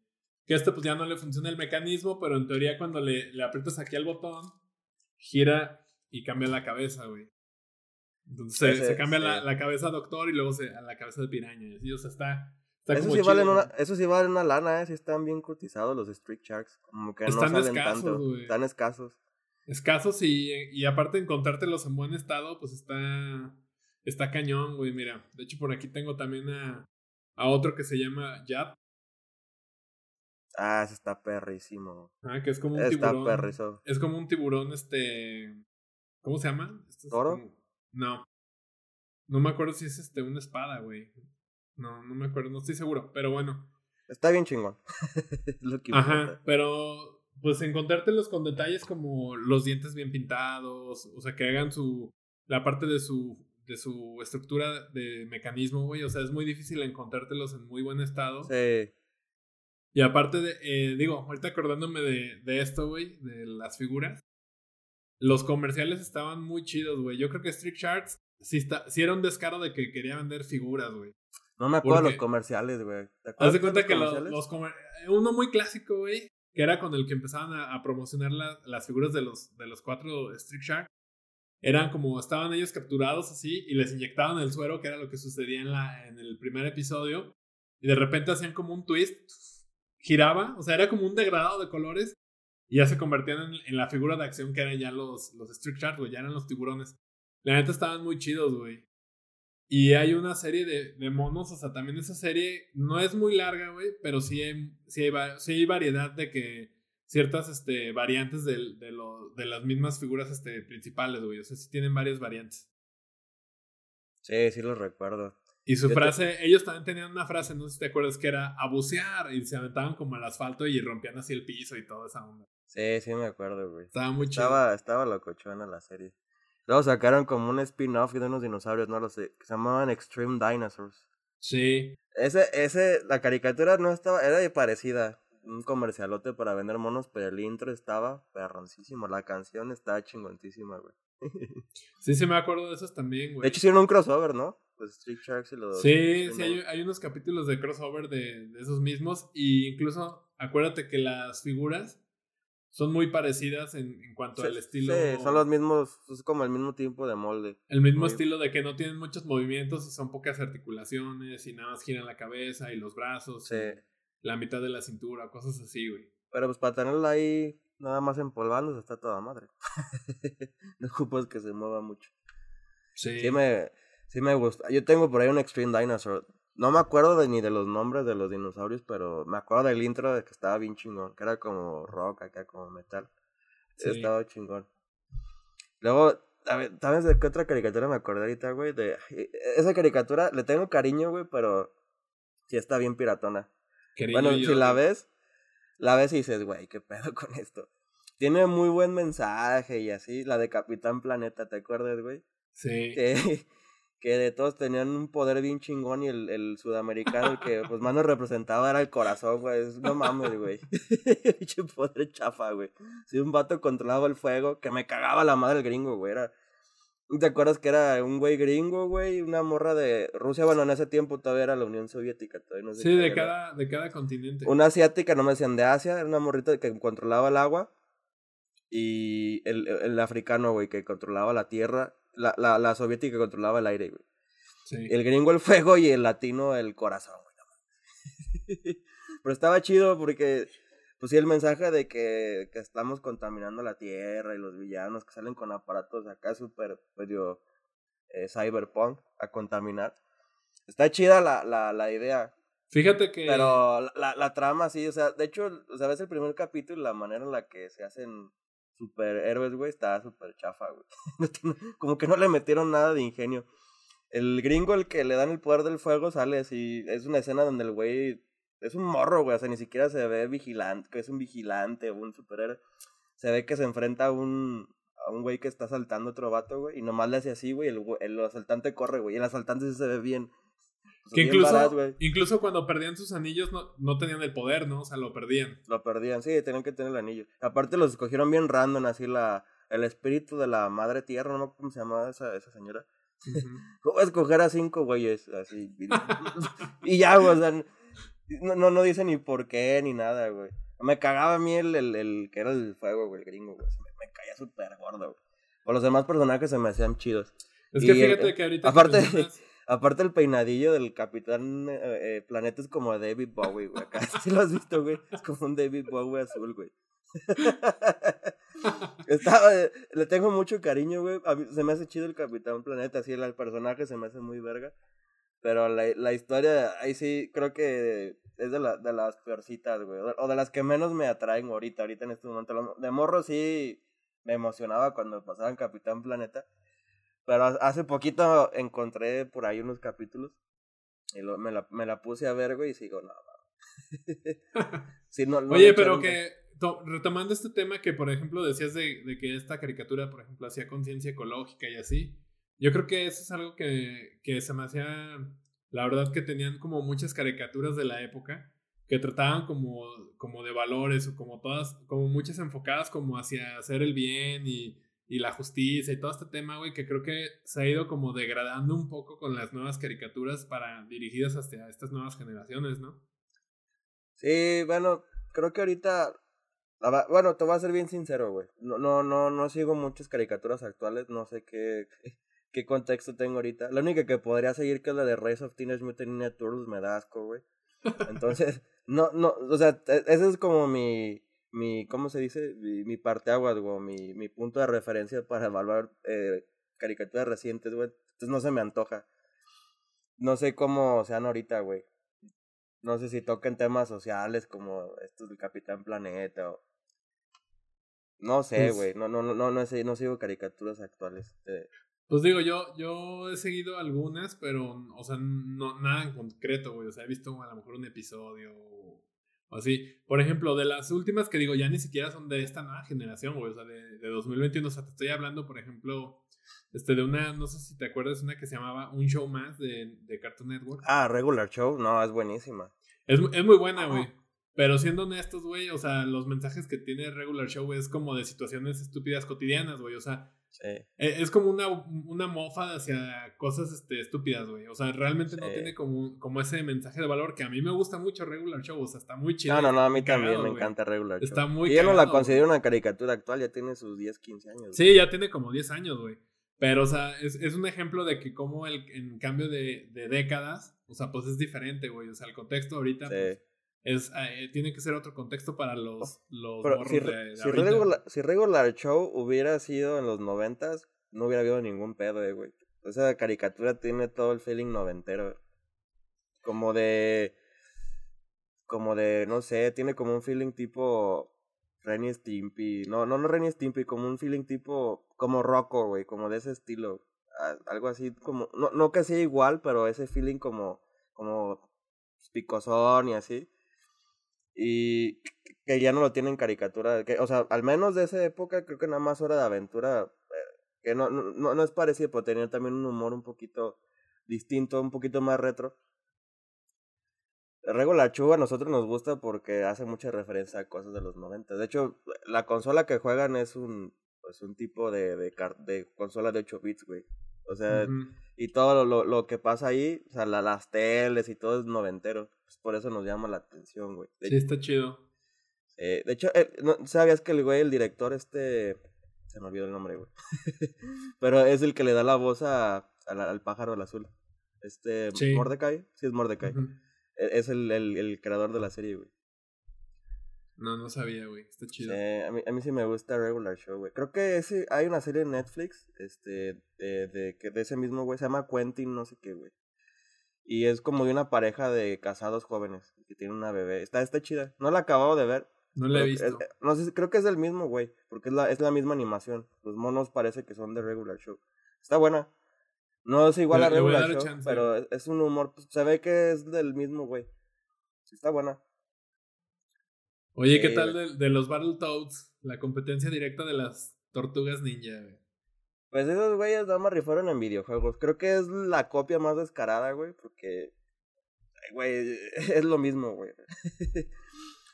Que este pues ya no le funciona el mecanismo, pero en teoría cuando le, le aprietas aquí al botón, gira y cambia la cabeza, güey. Entonces se, cambia la, la, cabeza doctor y luego se, a la cabeza de piraña. Y, o sea, está, eso, sí valen una, eso sí vale una lana, ¿eh? Si están bien cotizados los Street Sharks. Como que están no salen escasos, tanto. Están escasos. Escasos y, y aparte encontrártelos en buen estado, pues está. Está cañón, güey. Mira, de hecho por aquí tengo también a, a otro que se llama Yap. Ah, ese está perrísimo. Ah, que es como un está tiburón. Es como un tiburón, este. ¿Cómo se llama? ¿Toro? No. No me acuerdo si es este una espada, güey. No, no me acuerdo, no estoy seguro, pero bueno. Está bien chingón. Lo que Ajá, pero pues encontrártelos con detalles como los dientes bien pintados, o sea, que hagan su la parte de su de su estructura de mecanismo, güey, o sea, es muy difícil encontrártelos en muy buen estado. Sí. Y aparte de, eh, digo, ahorita acordándome de, de esto, güey, de las figuras, los comerciales estaban muy chidos, güey. Yo creo que Street Sharks sí, está, sí era un descaro de que quería vender figuras, güey. No me acuerdo de los comerciales, güey. Haz de cuenta que los, Uno muy clásico, güey, que era con el que empezaban a, promocionar las figuras de los, de los cuatro Street Shark. Eran como, estaban ellos capturados así y les inyectaban el suero, que era lo que sucedía en, la, en el primer episodio. Y de repente hacían como un twist, giraba, o sea, era como un degradado de colores. Y ya se convertían en, la figura de acción que eran ya los, los Street Shark, güey, ya eran los tiburones. La neta estaban muy chidos, güey. Y hay una serie de, de, monos, o sea, también esa serie no es muy larga, güey, pero sí hay, sí hay, sí hay variedad de que ciertas este, variantes de, de, lo, de las mismas figuras este, principales, güey. O sea, sí tienen varias variantes. Sí, sí los recuerdo. Y su frase, ellos también tenían una frase, no sé si te acuerdas, que era abucear y se aventaban como al asfalto y rompían así el piso y toda esa onda. Sí, sí me acuerdo, güey. Estaba muy chido. Estaba, estaba locochona la serie. Luego sacaron como un spin-off de unos dinosaurios, no lo sé, que se llamaban Extreme Dinosaurs. Sí. Ese, ese, la caricatura no estaba, era de parecida. Un comercialote para vender monos, pero el intro estaba perroncísimo. La canción estaba chingontísima, güey. sí, sí me acuerdo de esos también, güey. De hecho hicieron un crossover, ¿no? Pues Street Sharks y los... Sí, sí, hay, hay, unos capítulos de crossover de, de esos mismos. Y incluso, acuérdate que las figuras son muy parecidas en, en cuanto al estilo. Sí, son los mismos, es como el mismo tipo de molde. El mismo estilo de que no tienen muchos movimientos y son pocas articulaciones y nada más giran la cabeza y los brazos. Sí. la mitad de la cintura, cosas así, güey. Pero pues para tenerla ahí nada más empolvándose está toda madre. no ocupas que se mueva mucho. Sí. Sí me, sí me gusta. Yo tengo por ahí un Extreme Dinosaur. No me acuerdo de, ni de los nombres de los dinosaurios, pero me acuerdo del intro de que estaba bien chingón, que era como rock acá, como metal. Estaba chingón. Luego, ¿sabes de qué otra caricatura me acordé ahorita, güey? De e, esa caricatura le tengo cariño, güey, pero sí está bien piratona. bueno, si la ves, la ves y dices, güey, qué pedo con esto. tiene muy buen mensaje y así. La de Capitán Planeta, ¿te acuerdas, güey? Sí. Que, que de todos tenían un poder bien chingón y el, el sudamericano, el que pues más nos representaba era el corazón, güey. No mames, güey. Pinche poder chafa, güey. Si un vato controlaba el fuego, que me cagaba la madre el gringo, güey. Era. ¿Te acuerdas que era un güey gringo, güey? Una morra de Rusia. Bueno, en ese tiempo todavía era la Unión Soviética. Todavía no sé sí, de cada, de cada continente. Una asiática, no me decían de Asia. Era una morrita que controlaba el agua. Y el, el africano, güey, que controlaba la tierra la, la, la soviética controlaba el aire, güey. El gringo el fuego y el latino el corazón, güey. Pero estaba chido porque, pues sí, el mensaje de que, que estamos contaminando la tierra y los villanos que salen con aparatos acá súper medio eh, cyberpunk a contaminar. Está chida la, la, la idea. Fíjate que. Pero la, la, trama, sí, o sea, de hecho, o sea, ves el primer capítulo y la manera en la que se hacen superhéroes, güey, está súper chafa, güey. Como que no le metieron nada de ingenio. El gringo, el que le dan el poder del fuego, sale así. Es una escena donde el güey es un morro, güey. O sea, ni siquiera se ve vigilante, que es un vigilante o un superhéroe. Se ve que se enfrenta a un, a un güey que está asaltando otro vato, güey. Y nomás le hace así, güey. El, el asaltante corre, güey. Y el asaltante sí se ve bien. Que incluso, incluso cuando perdían sus anillos no, no tenían el poder, ¿no? O sea, lo perdían. Lo perdían, sí, tenían que tener el anillo. Aparte los escogieron bien random, así la, el espíritu de la madre tierra, no cómo se llamaba esa, esa señora. ¿Cómo escoger a cinco güeyes? Así. y ya, güey, o sea, no, no, no dice ni por qué ni nada, güey. Me cagaba a mí el, el, el que era el fuego, güey, el gringo, güey. Me, me caía súper gordo, güey. O los demás personajes se me hacían chidos. Es que fíjate que ahorita. Aparte, Aparte el peinadillo del Capitán eh, eh, Planeta es como David Bowie, güey. Acá sí lo has visto, güey. Es como un David Bowie azul, güey. Estaba, le tengo mucho cariño, güey. se me hace chido el Capitán Planeta, así el, personaje se me hace muy verga. Pero la, la historia, ahí sí, creo que es de, la, de las peorcitas, güey. O de las que menos me atraen ahorita, ahorita en este momento. De morro sí me emocionaba cuando pasaban Capitán Planeta. Pero hace poquito encontré por ahí unos capítulos y me, la, me la puse a ver, güey, y sigo, no, no, Oye, pero que, retomando este tema que, por ejemplo, decías de, de que esta caricatura, por ejemplo, hacía conciencia ecológica y así, yo creo que eso es algo que, que se me hacía, la verdad que tenían como muchas caricaturas de la época que trataban como, como de valores o como todas, como muchas enfocadas como hacia hacer el bien y y la justicia y todo este tema, güey, que creo que se ha ido como degradando un poco con las nuevas caricaturas para dirigidas hacia estas nuevas generaciones, ¿no? Sí, bueno, creo que ahorita bueno, te voy a ser bien sincero, güey. No, no, no, no sigo muchas caricaturas actuales, no sé qué, qué contexto tengo ahorita. La única que podría seguir que es la de Race of Teenage Mutant Ninja Turtles me da asco, güey. Entonces, no, no, o sea, e, ese es como mi, mi, ¿cómo se dice? Mi, mi parteaguas, güey, mi, mi punto de referencia para evaluar eh, caricaturas recientes, güey. Entonces no se me antoja. No sé cómo sean ahorita, güey. No sé si toquen temas sociales como estos del Capitán Planeta o... No sé, pues güey. No, no, no, no, no, sé, no sigo caricaturas actuales. Pues digo, yo, yo he seguido algunas, pero, o sea, no, nada en concreto, güey. O sea, he visto a lo mejor un episodio o así. Por ejemplo, de las últimas que digo, ya ni siquiera son de esta nueva generación, güey. O sea, de, de 2021. O sea, te estoy hablando, por ejemplo, este, de una, no sé si te acuerdas, una que se llamaba Un Show Más de, de Cartoon Network. Ah, Regular Show. No, es buenísima. Es, es muy buena, güey. Pero siendo honestos, güey, o sea, los mensajes que tiene Regular Show es como de situaciones estúpidas cotidianas, güey. O sea, e, es como una, una mofa hacia cosas este, estúpidas, güey. O sea, realmente no tiene como, como ese mensaje de valor que a mí me gusta mucho Regular Show. O sea, está muy chido. No, no, no, a mí también me encanta Regular Show. Está muy Y yo no la considero una caricatura actual, ya tiene sus 10, 15 años. Sí, ya tiene como 10 años, güey. Pero, o sea, es, es, un ejemplo de que como el, en cambio de, de décadas, o sea, pues es diferente, güey. O sea, el contexto ahorita, pues, es, eh, tiene que ser otro contexto para los, los si, de, si, regular, si, regular, Show hubiera sido en los noventas, no hubiera habido ningún pedo, eh, güey. Esa caricatura tiene todo el feeling noventero. Como de... Como de, no sé, tiene como un feeling tipo... Renny Stimpy. No, no, no Renny Stimpy, como un feeling tipo... Como Rocco, güey, como de ese estilo. Algo así como... No, no que sea igual, pero ese feeling como... Como picosón y así. Y que ya no lo tienen caricatura. Que, o sea, al menos de esa época, creo que nada más Hora de Aventura, eh, que no, no, no es parecido, pero tenía también un humor un poquito distinto, un poquito más retro. Regular Chu a nosotros nos gusta porque hace mucha referencia a cosas de los 90. De hecho, la consola que juegan es un, pues un tipo de, de, de consola de 8 bits, güey. O sea, y todo lo, lo, que pasa ahí, o sea, las teles y todo es noventero. Pues por eso nos llama la atención, güey. sí, está chido. Eh, de hecho, eh, ¿no, ¿sabías que el güey, el director, este. Se me olvidó el nombre, güey. Pero es el que le da la voz a, al pájaro al azul. Este. Mordecai. Sí, es Mordecai. E, es el, el, el creador de la serie, güey. No, no sabía, güey. Está chido. a, mí, a mí sí me gusta Regular Show, güey. Creo que ese, hay una serie en Netflix, este, de, de, de ese mismo güey, se llama Quentin, no sé qué, güey. Y es como de una pareja de casados jóvenes que tienen una bebé. Está, está chida. No la he acabado de ver. No la he visto. no sé, creo que es el mismo, güey. Porque es la, es la misma animación. Los monos parece que son de Regular Show. Está buena. No es igual a Regular Show, pero es, un humor. Pues, se ve que es del mismo, güey. está buena. Oye, ¿qué tal de, de los Battletoads? La competencia directa de las tortugas ninja, güey. Pues esos güeyes nada más rifaron en videojuegos. Creo que es la copia más descarada, güey, porque. güey, es lo mismo, güey.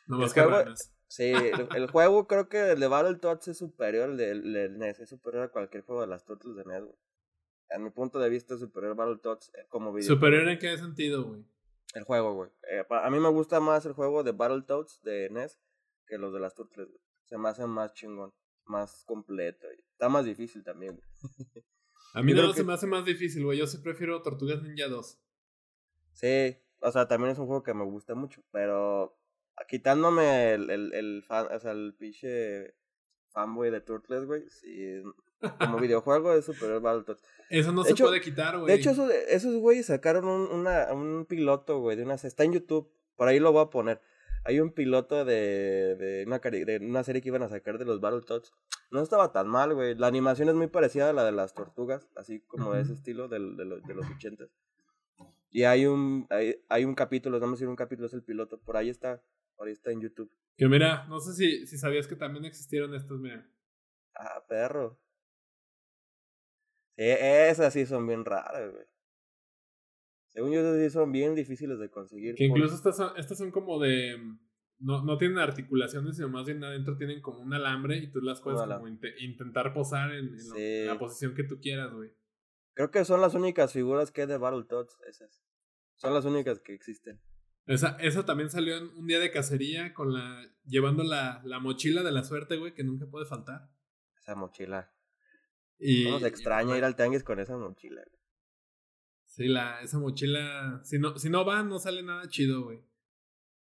No más que Sí, el, juego creo que el de Battletoads es superior, el de, NES es superior a cualquier juego de las Turtles de NES, güey. A mi punto de vista es superior Battletoads eh, como video. ¿Superior en qué sentido, güey? El juego, güey. Eh, a mí me gusta más el juego de Battletoads de NES que los de las Turtles, güey. Se me hace más chingón, más completo. Está más difícil también, güey. A mí no se me hace más difícil, güey. Yo sí prefiero Tortugas Ninja 2. Sí, o sea, también es un juego que me gusta mucho, pero quitándome el, el, el fan, o sea, el pinche fanboy de Turtles, güey, sí, como videojuego es superior Battletoads. Eso no se puede quitar, güey. De hecho, esos, esos güeyes sacaron un, una, un piloto, güey, de una... Está en YouTube, por ahí lo voy a poner. Hay un piloto de, de, una, de una serie que iban a sacar de los Battletoads. No estaba tan mal, güey. La animación es muy parecida a la de las tortugas, así como de ese estilo de, de, los, de los ochentas. Y hay un, hay, hay un capítulo, vamos a decir un capítulo, es el piloto. Por ahí está, por ahí está en YouTube. Que mira, no sé si, si sabías que también existieron estos, mira. Ah, perro. Sí, esas sí son bien raras, güey. Según yo, esas sí son bien difíciles de conseguir. Que incluso estas son, estas son como de. No, no tienen articulaciones, sino más bien adentro tienen como un alambre y tú las puedes como intentar posar en, la posición que tú quieras, güey. Creo que son las únicas figuras que hay de Battletoads, esas. Son las únicas que existen. Esa, esa también salió en un día de cacería con la. llevando la, la mochila de la suerte, güey, que nunca puede faltar. Esa mochila. Y. Nos extraña ir al tianguis con esa mochila. Sí, la, esa mochila. Si no, si no va, no sale nada chido, güey.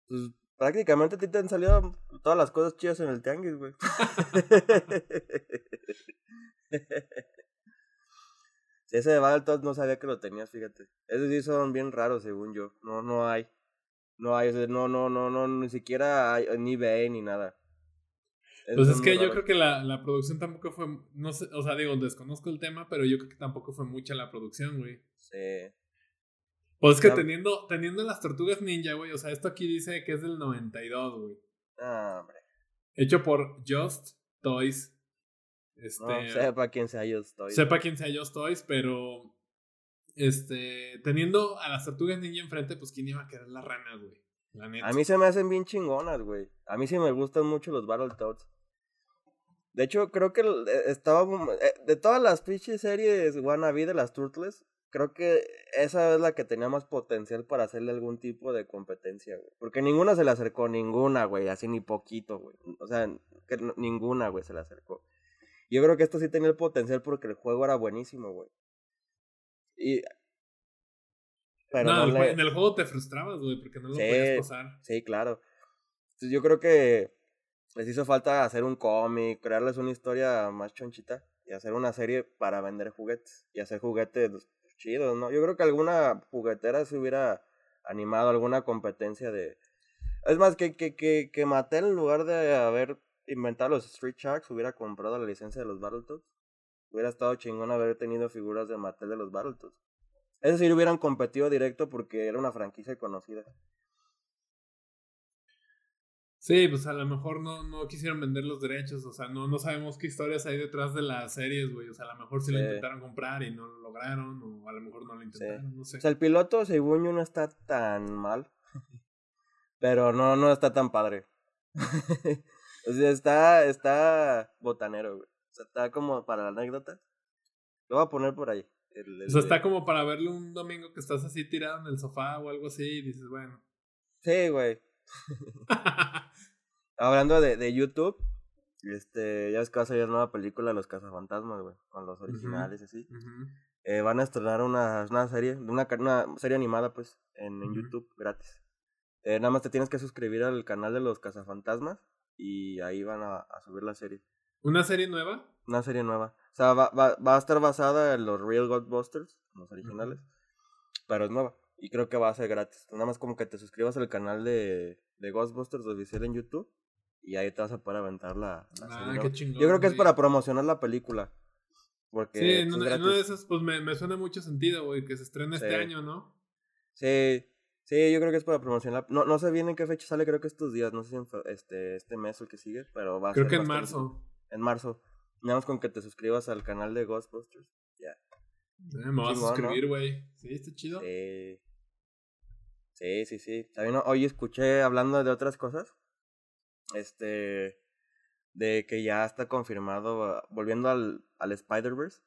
Pues prácticamente a ti te han salido todas las cosas chidas en el tianguis, güey. ese de Battletoads no sabía que lo tenías, fíjate. Esos sí son bien raros, según yo. No, no hay. No hay, no, no, no, no, ni siquiera hay ni eBay ni nada. pues es que yo creo que la, la producción tampoco fue, no sé, o sea, digo, desconozco el tema, pero yo creo que tampoco fue mucha la producción, güey. Sí. Pues es que teniendo, teniendo las tortugas ninja, güey, o sea, esto aquí dice que es del 92, güey. Ah, hombre. Hecho por Just Toys. Este, sepa quién sea Just Toys. Sepa quién sea Just Toys, pero este, teniendo a las tortugas ninja enfrente, pues quién iba a querer las ranas, güey. La neta. A mí se me hacen bien chingonas, güey. A mí sí me gustan mucho los Battletoads. De hecho, creo que eh, estaba. Eh, de todas las pinches series wannabe de las Turtles, creo que esa es la que tenía más potencial para hacerle algún tipo de competencia, güey. Porque ninguna se le acercó, ninguna, güey. Así ni poquito, güey. O sea, que ninguna, güey, se le acercó. Yo creo que esto sí tenía el potencial porque el juego era buenísimo, güey. Y. no, en el juego te frustrabas, güey, porque no lo podías pasar. Sí, claro. Entonces yo creo que les hizo falta hacer un cómic, crearles una historia más chonchita y hacer una serie para vender juguetes y hacer juguetes chidos, ¿no? Yo creo que alguna juguetera se hubiera animado alguna competencia de... Es más, que, que, que, que Mattel en lugar de haber inventado los Street Sharks hubiera comprado la licencia de los Battletoads. Hubiera estado chingón haber tenido figuras de Mattel de los Battletoads. Es decir, hubieran competido directo porque era una franquicia conocida. Sí, pues a lo mejor no, no quisieron vender los derechos, o sea, no, no sabemos qué historias hay detrás de las series, güey. O sea, a lo mejor sí, lo intentaron comprar y no lo lograron, o a lo mejor no lo intentaron, no sé. O sea, el piloto, según yo, no está tan mal, pero no, no está tan padre. o sea, está, está botanero, güey. O sea, está como para la anécdota. Lo voy a poner por ahí. o sea, está como para verlo un domingo que estás así tirado en el sofá o algo así y dices, bueno. Sí, güey. Hablando de, de YouTube, este, ya ves que va a salir nueva película Los Cazafantasmas, güey, con los originales y así. eh, van a estrenar una, una serie, una, una serie animada, pues, en, en YouTube, gratis. Eh, nada más te tienes que suscribir al canal de Los Cazafantasmas y ahí van a, a subir la serie. ¿Una serie nueva? Una serie nueva. O sea, va, va, va a estar basada en los Real Ghostbusters, los originales, pero es nueva. Y creo que va a ser gratis. Nada más como que te suscribas al canal de, de Ghostbusters oficial en YouTube y ahí te vas a poder aventar la, ah, Qué chingón, Yo creo que es para promocionar la película. Porque sí, en una, de esas, pues me, me suena mucho sentido, güey, que se estrena este año, ¿no? Sí, sí, yo creo que es para promocionar. No, no sé bien en qué fecha sale, creo que estos días, no sé si este, este mes o el que sigue, pero va a Creo que en marzo. En marzo. Nada más con que te suscribas al canal de Ghostbusters. Eh, me vas a suscribir, güey. Sí, está chido. Sí. Sí, sí, sí. También hoy escuché hablando de otras cosas. Este. De que ya está confirmado. Volviendo al, al Spider-Verse.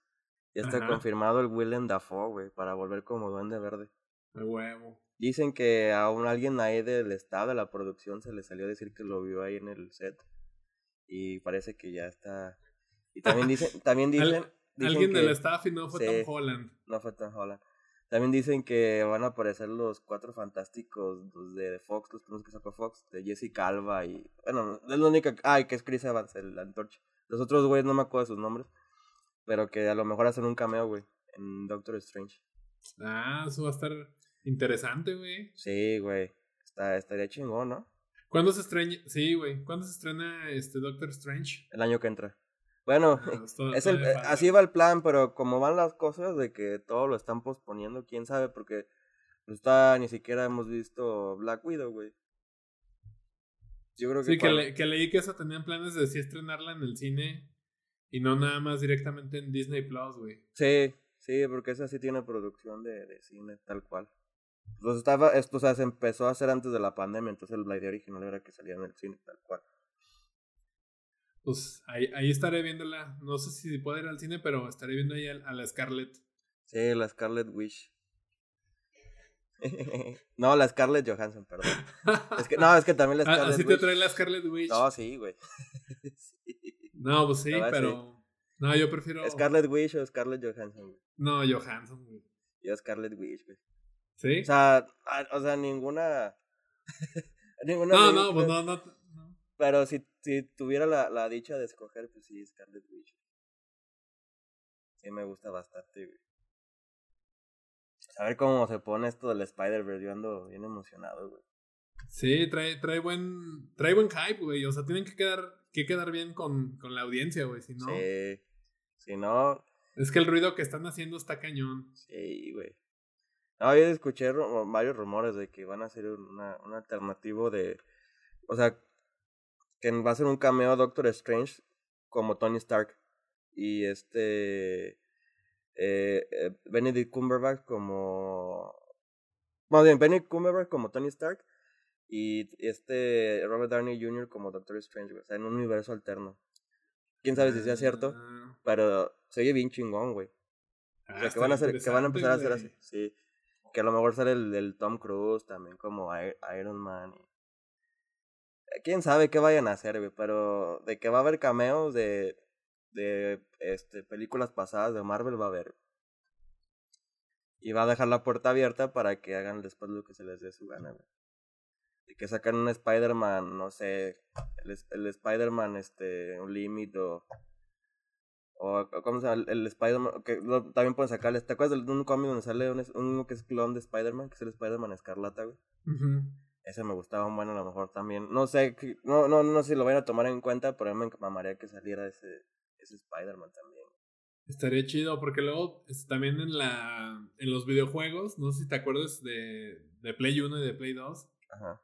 Ya está confirmado el Willem Dafoe, güey. Para volver como Duende Verde. De huevo. Dicen que a un alguien ahí del estado de la producción se le salió a decir que lo vio ahí en el set. Y parece que ya está. Y también dicen. también dicen, alguien del staff y no fue Tom Holland. No fue Tom Holland. También dicen que van a aparecer los cuatro fantásticos de Fox, los primeros que sacó Fox, de Jessica Alba y. Bueno, es la única. Ay, que es Chris Evans, el antorcha. Los otros güeyes no me acuerdo de sus nombres. Pero que a lo mejor hacen un cameo, güey, en Doctor Strange. Ah, eso va a estar interesante, güey. Sí, güey. Está, estaría chingón, ¿no? ¿Cuándo se estrena? Sí, güey. ¿Cuándo se estrena este Doctor Strange? El año que entra. Bueno, es el, así va el plan, pero como van las cosas de que todo lo están posponiendo, quién sabe, porque no está, ni siquiera hemos visto Black Widow, güey. Yo creo que. Sí, que, que, leí que eso tenían planes de sí estrenarla en el cine y no nada más directamente en Disney Plus, güey. Sí, sí, porque esa sí tiene producción de, de cine, tal cual. Pues estaba, esto o sea, se empezó a hacer antes de la pandemia, entonces el idea original era que saliera en el cine, tal cual pues ahí, ahí estaré viéndola. No sé si puedo ir al cine, pero estaré viendo ahí a, la Scarlett. Sí, la Scarlett Wish. no, la Scarlett Johansson, perdón. Es que, no, es que también la ah, Scarlett ¿Así te trae la Scarlett Witch? No, sí, güey. No, pues sí, pero... No, yo prefiero... ¿Scarlett Witch o Scarlett Johansson, güey? No, Johansson, güey. Yo Scarlett Witch, güey. ¿Sí? O sea, o sea, ninguna... ninguna no, no, pues no, no, pero si, si tuviera la, la dicha de escoger, pues sí, Scarlet Witch. Sí, me gusta bastante, güey. A ver cómo se pone esto del Spider-Verse. Yo ando bien emocionado, güey. Sí, trae, trae buen, trae buen hype, güey. O sea, tienen que quedar, que quedar bien con, con la audiencia, güey. Si no. Sí. Si no. Es que el ruido que están haciendo está cañón. Sí, güey. No, yo escuché varios rumores de que van a hacer una, un alternativo de. O sea, que va a ser un cameo Doctor Strange como Tony Stark. Y este. Eh, eh, Benedict Cumberbatch como. Más bien, Benedict Cumberbatch como Tony Stark. Y este Robert Downey Jr. como Doctor Strange, O sea, en un universo alterno. Quién sabe si sea cierto. Ah. Pero se oye bien chingón, güey. o sea, ah, que van, a hacer, que van a empezar a hacer así. Sí. Que a lo mejor sale el, el Tom Cruise también como Iron Man. Y quién sabe qué vayan a hacer, güey, pero de que va a haber cameos de, de este, películas pasadas de Marvel va a haber. Y va a dejar la puerta abierta para que hagan después lo que se les dé su gana, güey. Y que sacan un Spider-Man, no sé, el, el Spider-Man, este, un límite o... O, ¿cómo se llama? El, Spider-Man, que también pueden sacarle, ¿te acuerdas de un cómic donde sale uno que es clon de Spider-Man, que es el Spider-Man Escarlata, güey? Ese me gustaba un bueno a lo mejor también. No sé, no, no, no sé si lo van a tomar en cuenta, pero me mamaría que saliera ese, ese Spider-Man también. Estaría chido, porque luego también en la en los videojuegos, no sé si te acuerdas de, de Play 1 y de Play 2. Ajá.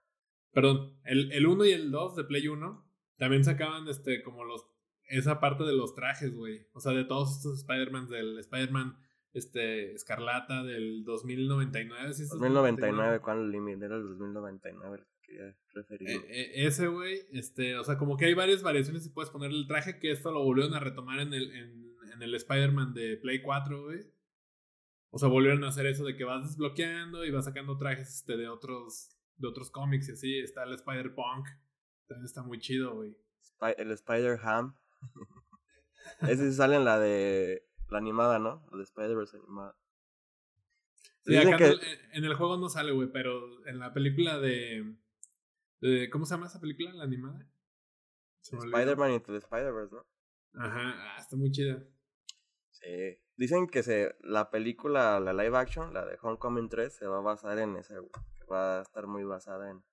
Perdón, el, el 1 y el 2 de Play 1 también sacaban este como los esa parte de los trajes, güey. O sea, de todos estos Spider-Man, del Spider-Man este, Escarlata del 2099. ¿sí 2099, ¿cuál límite? Era el 2099 quería referir. E, e, ese, güey, este, o sea, como que hay varias variaciones y puedes ponerle el traje, que esto lo volvieron a retomar en el, en, en el Spider-Man de Play 4, güey. O sea, volvieron a hacer eso de que vas desbloqueando y vas sacando trajes este, de otros de otros cómics y así. Está el Spider-Punk. También está muy chido, güey. el Spider-Ham. Ese sale en la de la animada, ¿no? La de Spider-Verse animada. Sí, acá en, el, juego no sale, güey, pero en la película de, de, ¿Cómo se llama esa película? ¿La animada? Spider-Man into the Spider-Verse, ¿no? Ajá, ah, está muy chida. Sí. Dicen que se, la película, la live action, la de Homecoming 3, se va a basar en ese, güey. Que va a estar muy basada en,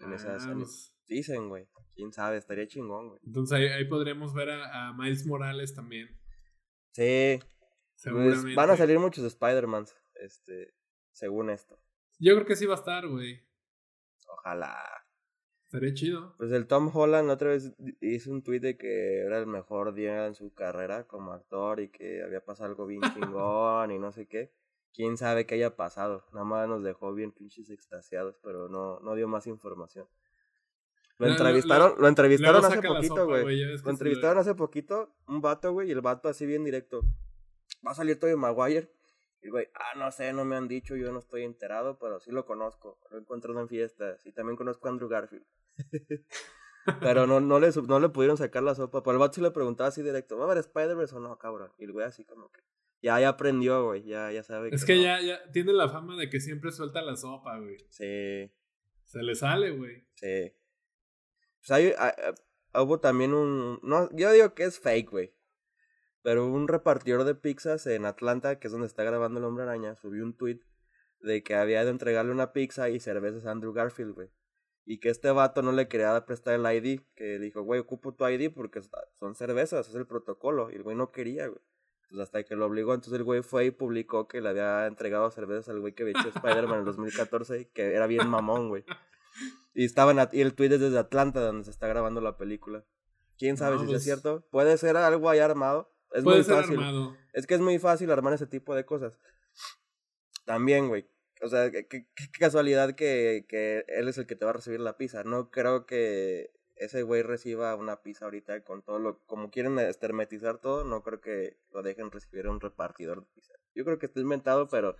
en, esas. Ah, pues Dicen, güey. Quién sabe, estaría chingón, güey. Entonces ahí, ahí podríamos ver a, a Miles Morales también. Sí. Pues, van a salir muchos Spider-Man, este, según esto. Yo creo que sí va a estar, güey. Ojalá. Estaría chido. Pues el Tom Holland otra vez hizo un tweet de que era el mejor día en su carrera como actor y que había pasado algo bien chingón y no sé qué. Quién sabe qué haya pasado. Nada más nos dejó bien pinches extasiados, pero no, no dio más información. Lo entrevistaron, lo entrevistaron hace poquito, güey. Lo entrevistaron hace poquito, un vato, güey, y el vato así bien directo. Va a salir Tobey Maguire. Y güey, ah, no sé, no me han dicho, yo no estoy enterado, pero sí lo conozco. Lo encontrado en fiestas. Y también conozco a Andrew Garfield. pero no, no, le, no le pudieron sacar la sopa. Pero el vato sí le preguntaba así directo, ¿va a haber Spider-Verse o no, cabrón? Y el güey así como que. Ya, ya aprendió, güey. Ya, ya sabe Es que, ya, ya tiene la fama de que siempre suelta la sopa, güey. Sí. Se le sale, güey. Sí. Pues hay, hubo también un... No, yo digo que es fake, güey. Pero un repartidor de pizzas en Atlanta, que es donde está grabando el Hombre Araña, subió un tweet de que había de entregarle una pizza y cervezas a Andrew Garfield, güey. Y que este vato no le quería prestar el ID, que dijo, güey, ocupo tu ID porque son cervezas, es el protocolo. Y el güey no quería, güey. Pues hasta que lo obligó, entonces el güey fue y publicó que le había entregado cervezas al güey que había hecho Spider-Man en el 2014 y que era bien mamón, güey. Y estaban y el tweet es desde Atlanta, donde se está grabando la película. ¿Quién sabe si es pues cierto? Puede ser algo ahí armado. Es puede muy ser fácil. Armado. Es que es muy fácil armar ese tipo de cosas. También, güey. O sea, qué, casualidad que, que él es el que te va a recibir la pizza. No creo que ese güey reciba una pizza ahorita con todo lo... Como quieren estermetizar todo, no creo que lo dejen recibir a un repartidor de pizza. Yo creo que está inventado, pero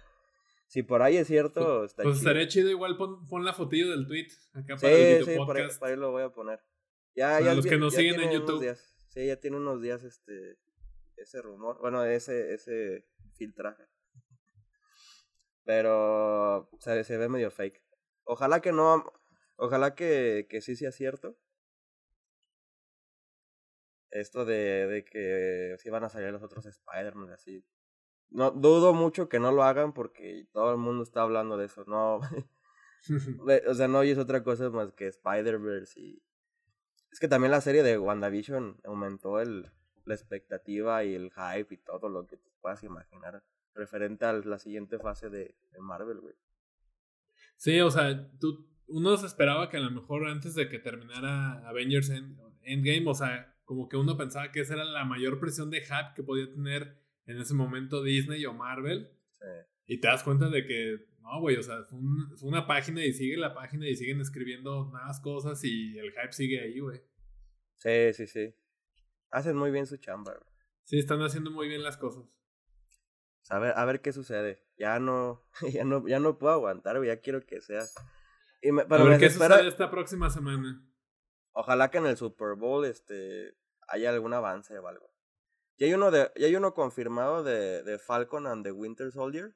si por ahí es cierto, pues, está pues estaría chido igual pon, pon, la fotillo del tweet acá para el sí, por ahí, lo voy a poner. Ya, ya, los que nos siguen en YouTube. Sí, ya tiene unos días este ese rumor, bueno, ese ese filtraje. Pero se, se ve medio fake. Ojalá que no, ojalá que, que sí sea cierto. Esto de, de que sí van a salir los otros Spider-Man así no dudo mucho que no lo hagan porque todo el mundo está hablando de eso. No, o sea, no es otra cosa más que Spider-Verse y es que también la serie de WandaVision aumentó el, la expectativa y el hype y todo lo que te puedas imaginar referente a la siguiente fase de, de Marvel, güey. Sí, o sea, tú, uno se esperaba que a lo mejor antes de que terminara Avengers Endgame, o sea, como que uno pensaba que esa era la mayor presión de hype que podía tener en ese momento Disney o Marvel. Sí. Y te das cuenta de que, no, güey, o sea, fue, una página y sigue la página y siguen escribiendo más cosas y el hype sigue ahí, güey. Sí, sí, sí. Hacen muy bien su chamba, güey. Sí, están haciendo muy bien las cosas. A ver, a ver qué sucede. Ya no, ya no, ya no puedo aguantar, güey. Ya quiero que sea. Y me, pero a ver qué sucede esta próxima semana. Ojalá que en el Super Bowl este haya algún avance o algo. Y hay uno, de, y hay uno confirmado de, de Falcon and the Winter Soldier.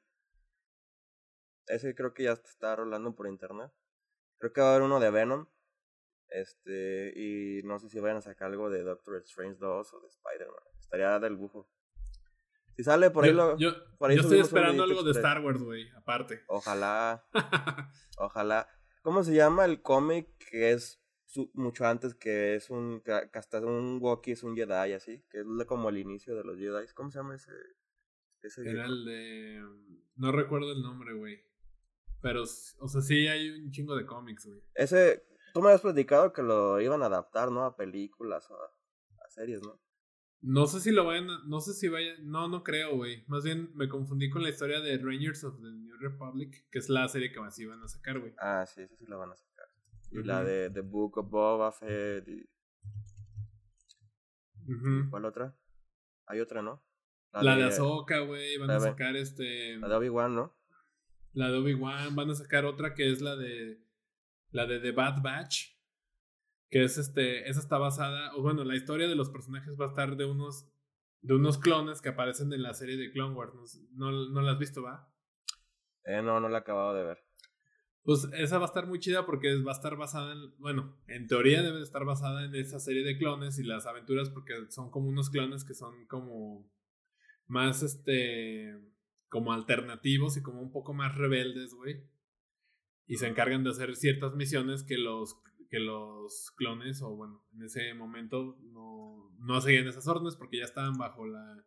Ese creo que ya está rolando por internet. Creo que va a haber uno de Venom. Este, y no sé si vayan a sacar algo de Doctor Strange 2 o de Spider-Man. Estaría del bufo. Si sale por ahí lo. Yo, yo estoy esperando algo de Star Wars, güey, aparte. Ojalá. ojalá. ¿Cómo se llama el cómic que es mucho antes que es un que hasta un Wookiee es un Jedi así, que es como el inicio de los Jedi. ¿Cómo se llama ese? ese Era el de no recuerdo el nombre, güey. Pero, o sea, sí hay un chingo de cómics, güey. Ese, tú me habías platicado que lo iban a adaptar, ¿no? A películas o a, series, ¿no? No sé si lo vayan, no sé si vayan, no, no creo, güey. Más bien me confundí con la historia de Rangers of the New Republic, que es la serie que más iban a sacar, güey. Ah, sí, esa sí la van a sacar. Y la de The Book of Boba Fett y... ¿Cuál otra? Hay otra, ¿no? La, de, Ahsoka, güey. Van a sacar este. La de Obi-Wan, ¿no? La de Obi-Wan. Van a sacar otra que es la de. La de The Bad Batch. Que es este. Esa está basada. O bueno, la historia de los personajes va a estar de unos. De unos clones que aparecen en la serie de Clone Wars. ¿No, no, la has visto, va? Eh, no, no la he acabado de ver. Pues esa va a estar muy chida porque va a estar basada en, bueno, en teoría debe estar basada en esa serie de clones y las aventuras porque son como unos clones que son como más, este, como alternativos y como un poco más rebeldes, güey. Y se encargan de hacer ciertas misiones que los, que los clones, o bueno, en ese momento no, no seguían esas órdenes porque ya estaban bajo la,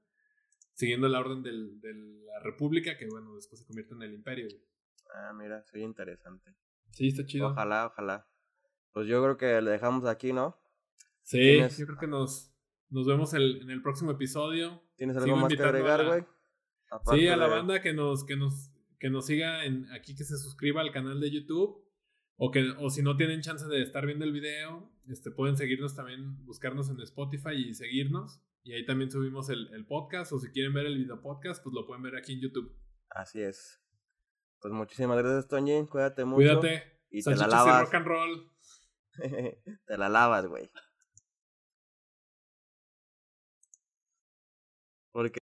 siguiendo la orden del, de la república que, bueno, después se convierte en el imperio, güey. Ah, mira, soy interesante. Sí, está chido. Ojalá, ojalá. Pues yo creo que le dejamos aquí, ¿no? Sí, yo creo que nos, nos vemos el, en el próximo episodio. ¿Tienes algo más que agregar, güey? Sí, a la banda que nos, que nos, que nos siga en, aquí, que se suscriba al canal de YouTube. O, que, o si no tienen chance de estar viendo el video, este, pueden seguirnos también, buscarnos en Spotify y seguirnos. Y ahí también subimos el, el podcast. O si quieren ver el video podcast, pues lo pueden ver aquí en YouTube. Así es. Pues muchísimas gracias, Toñi. Cuídate mucho. Cuídate. Y te la lavas. rock and roll. te la lavas, güey. Porque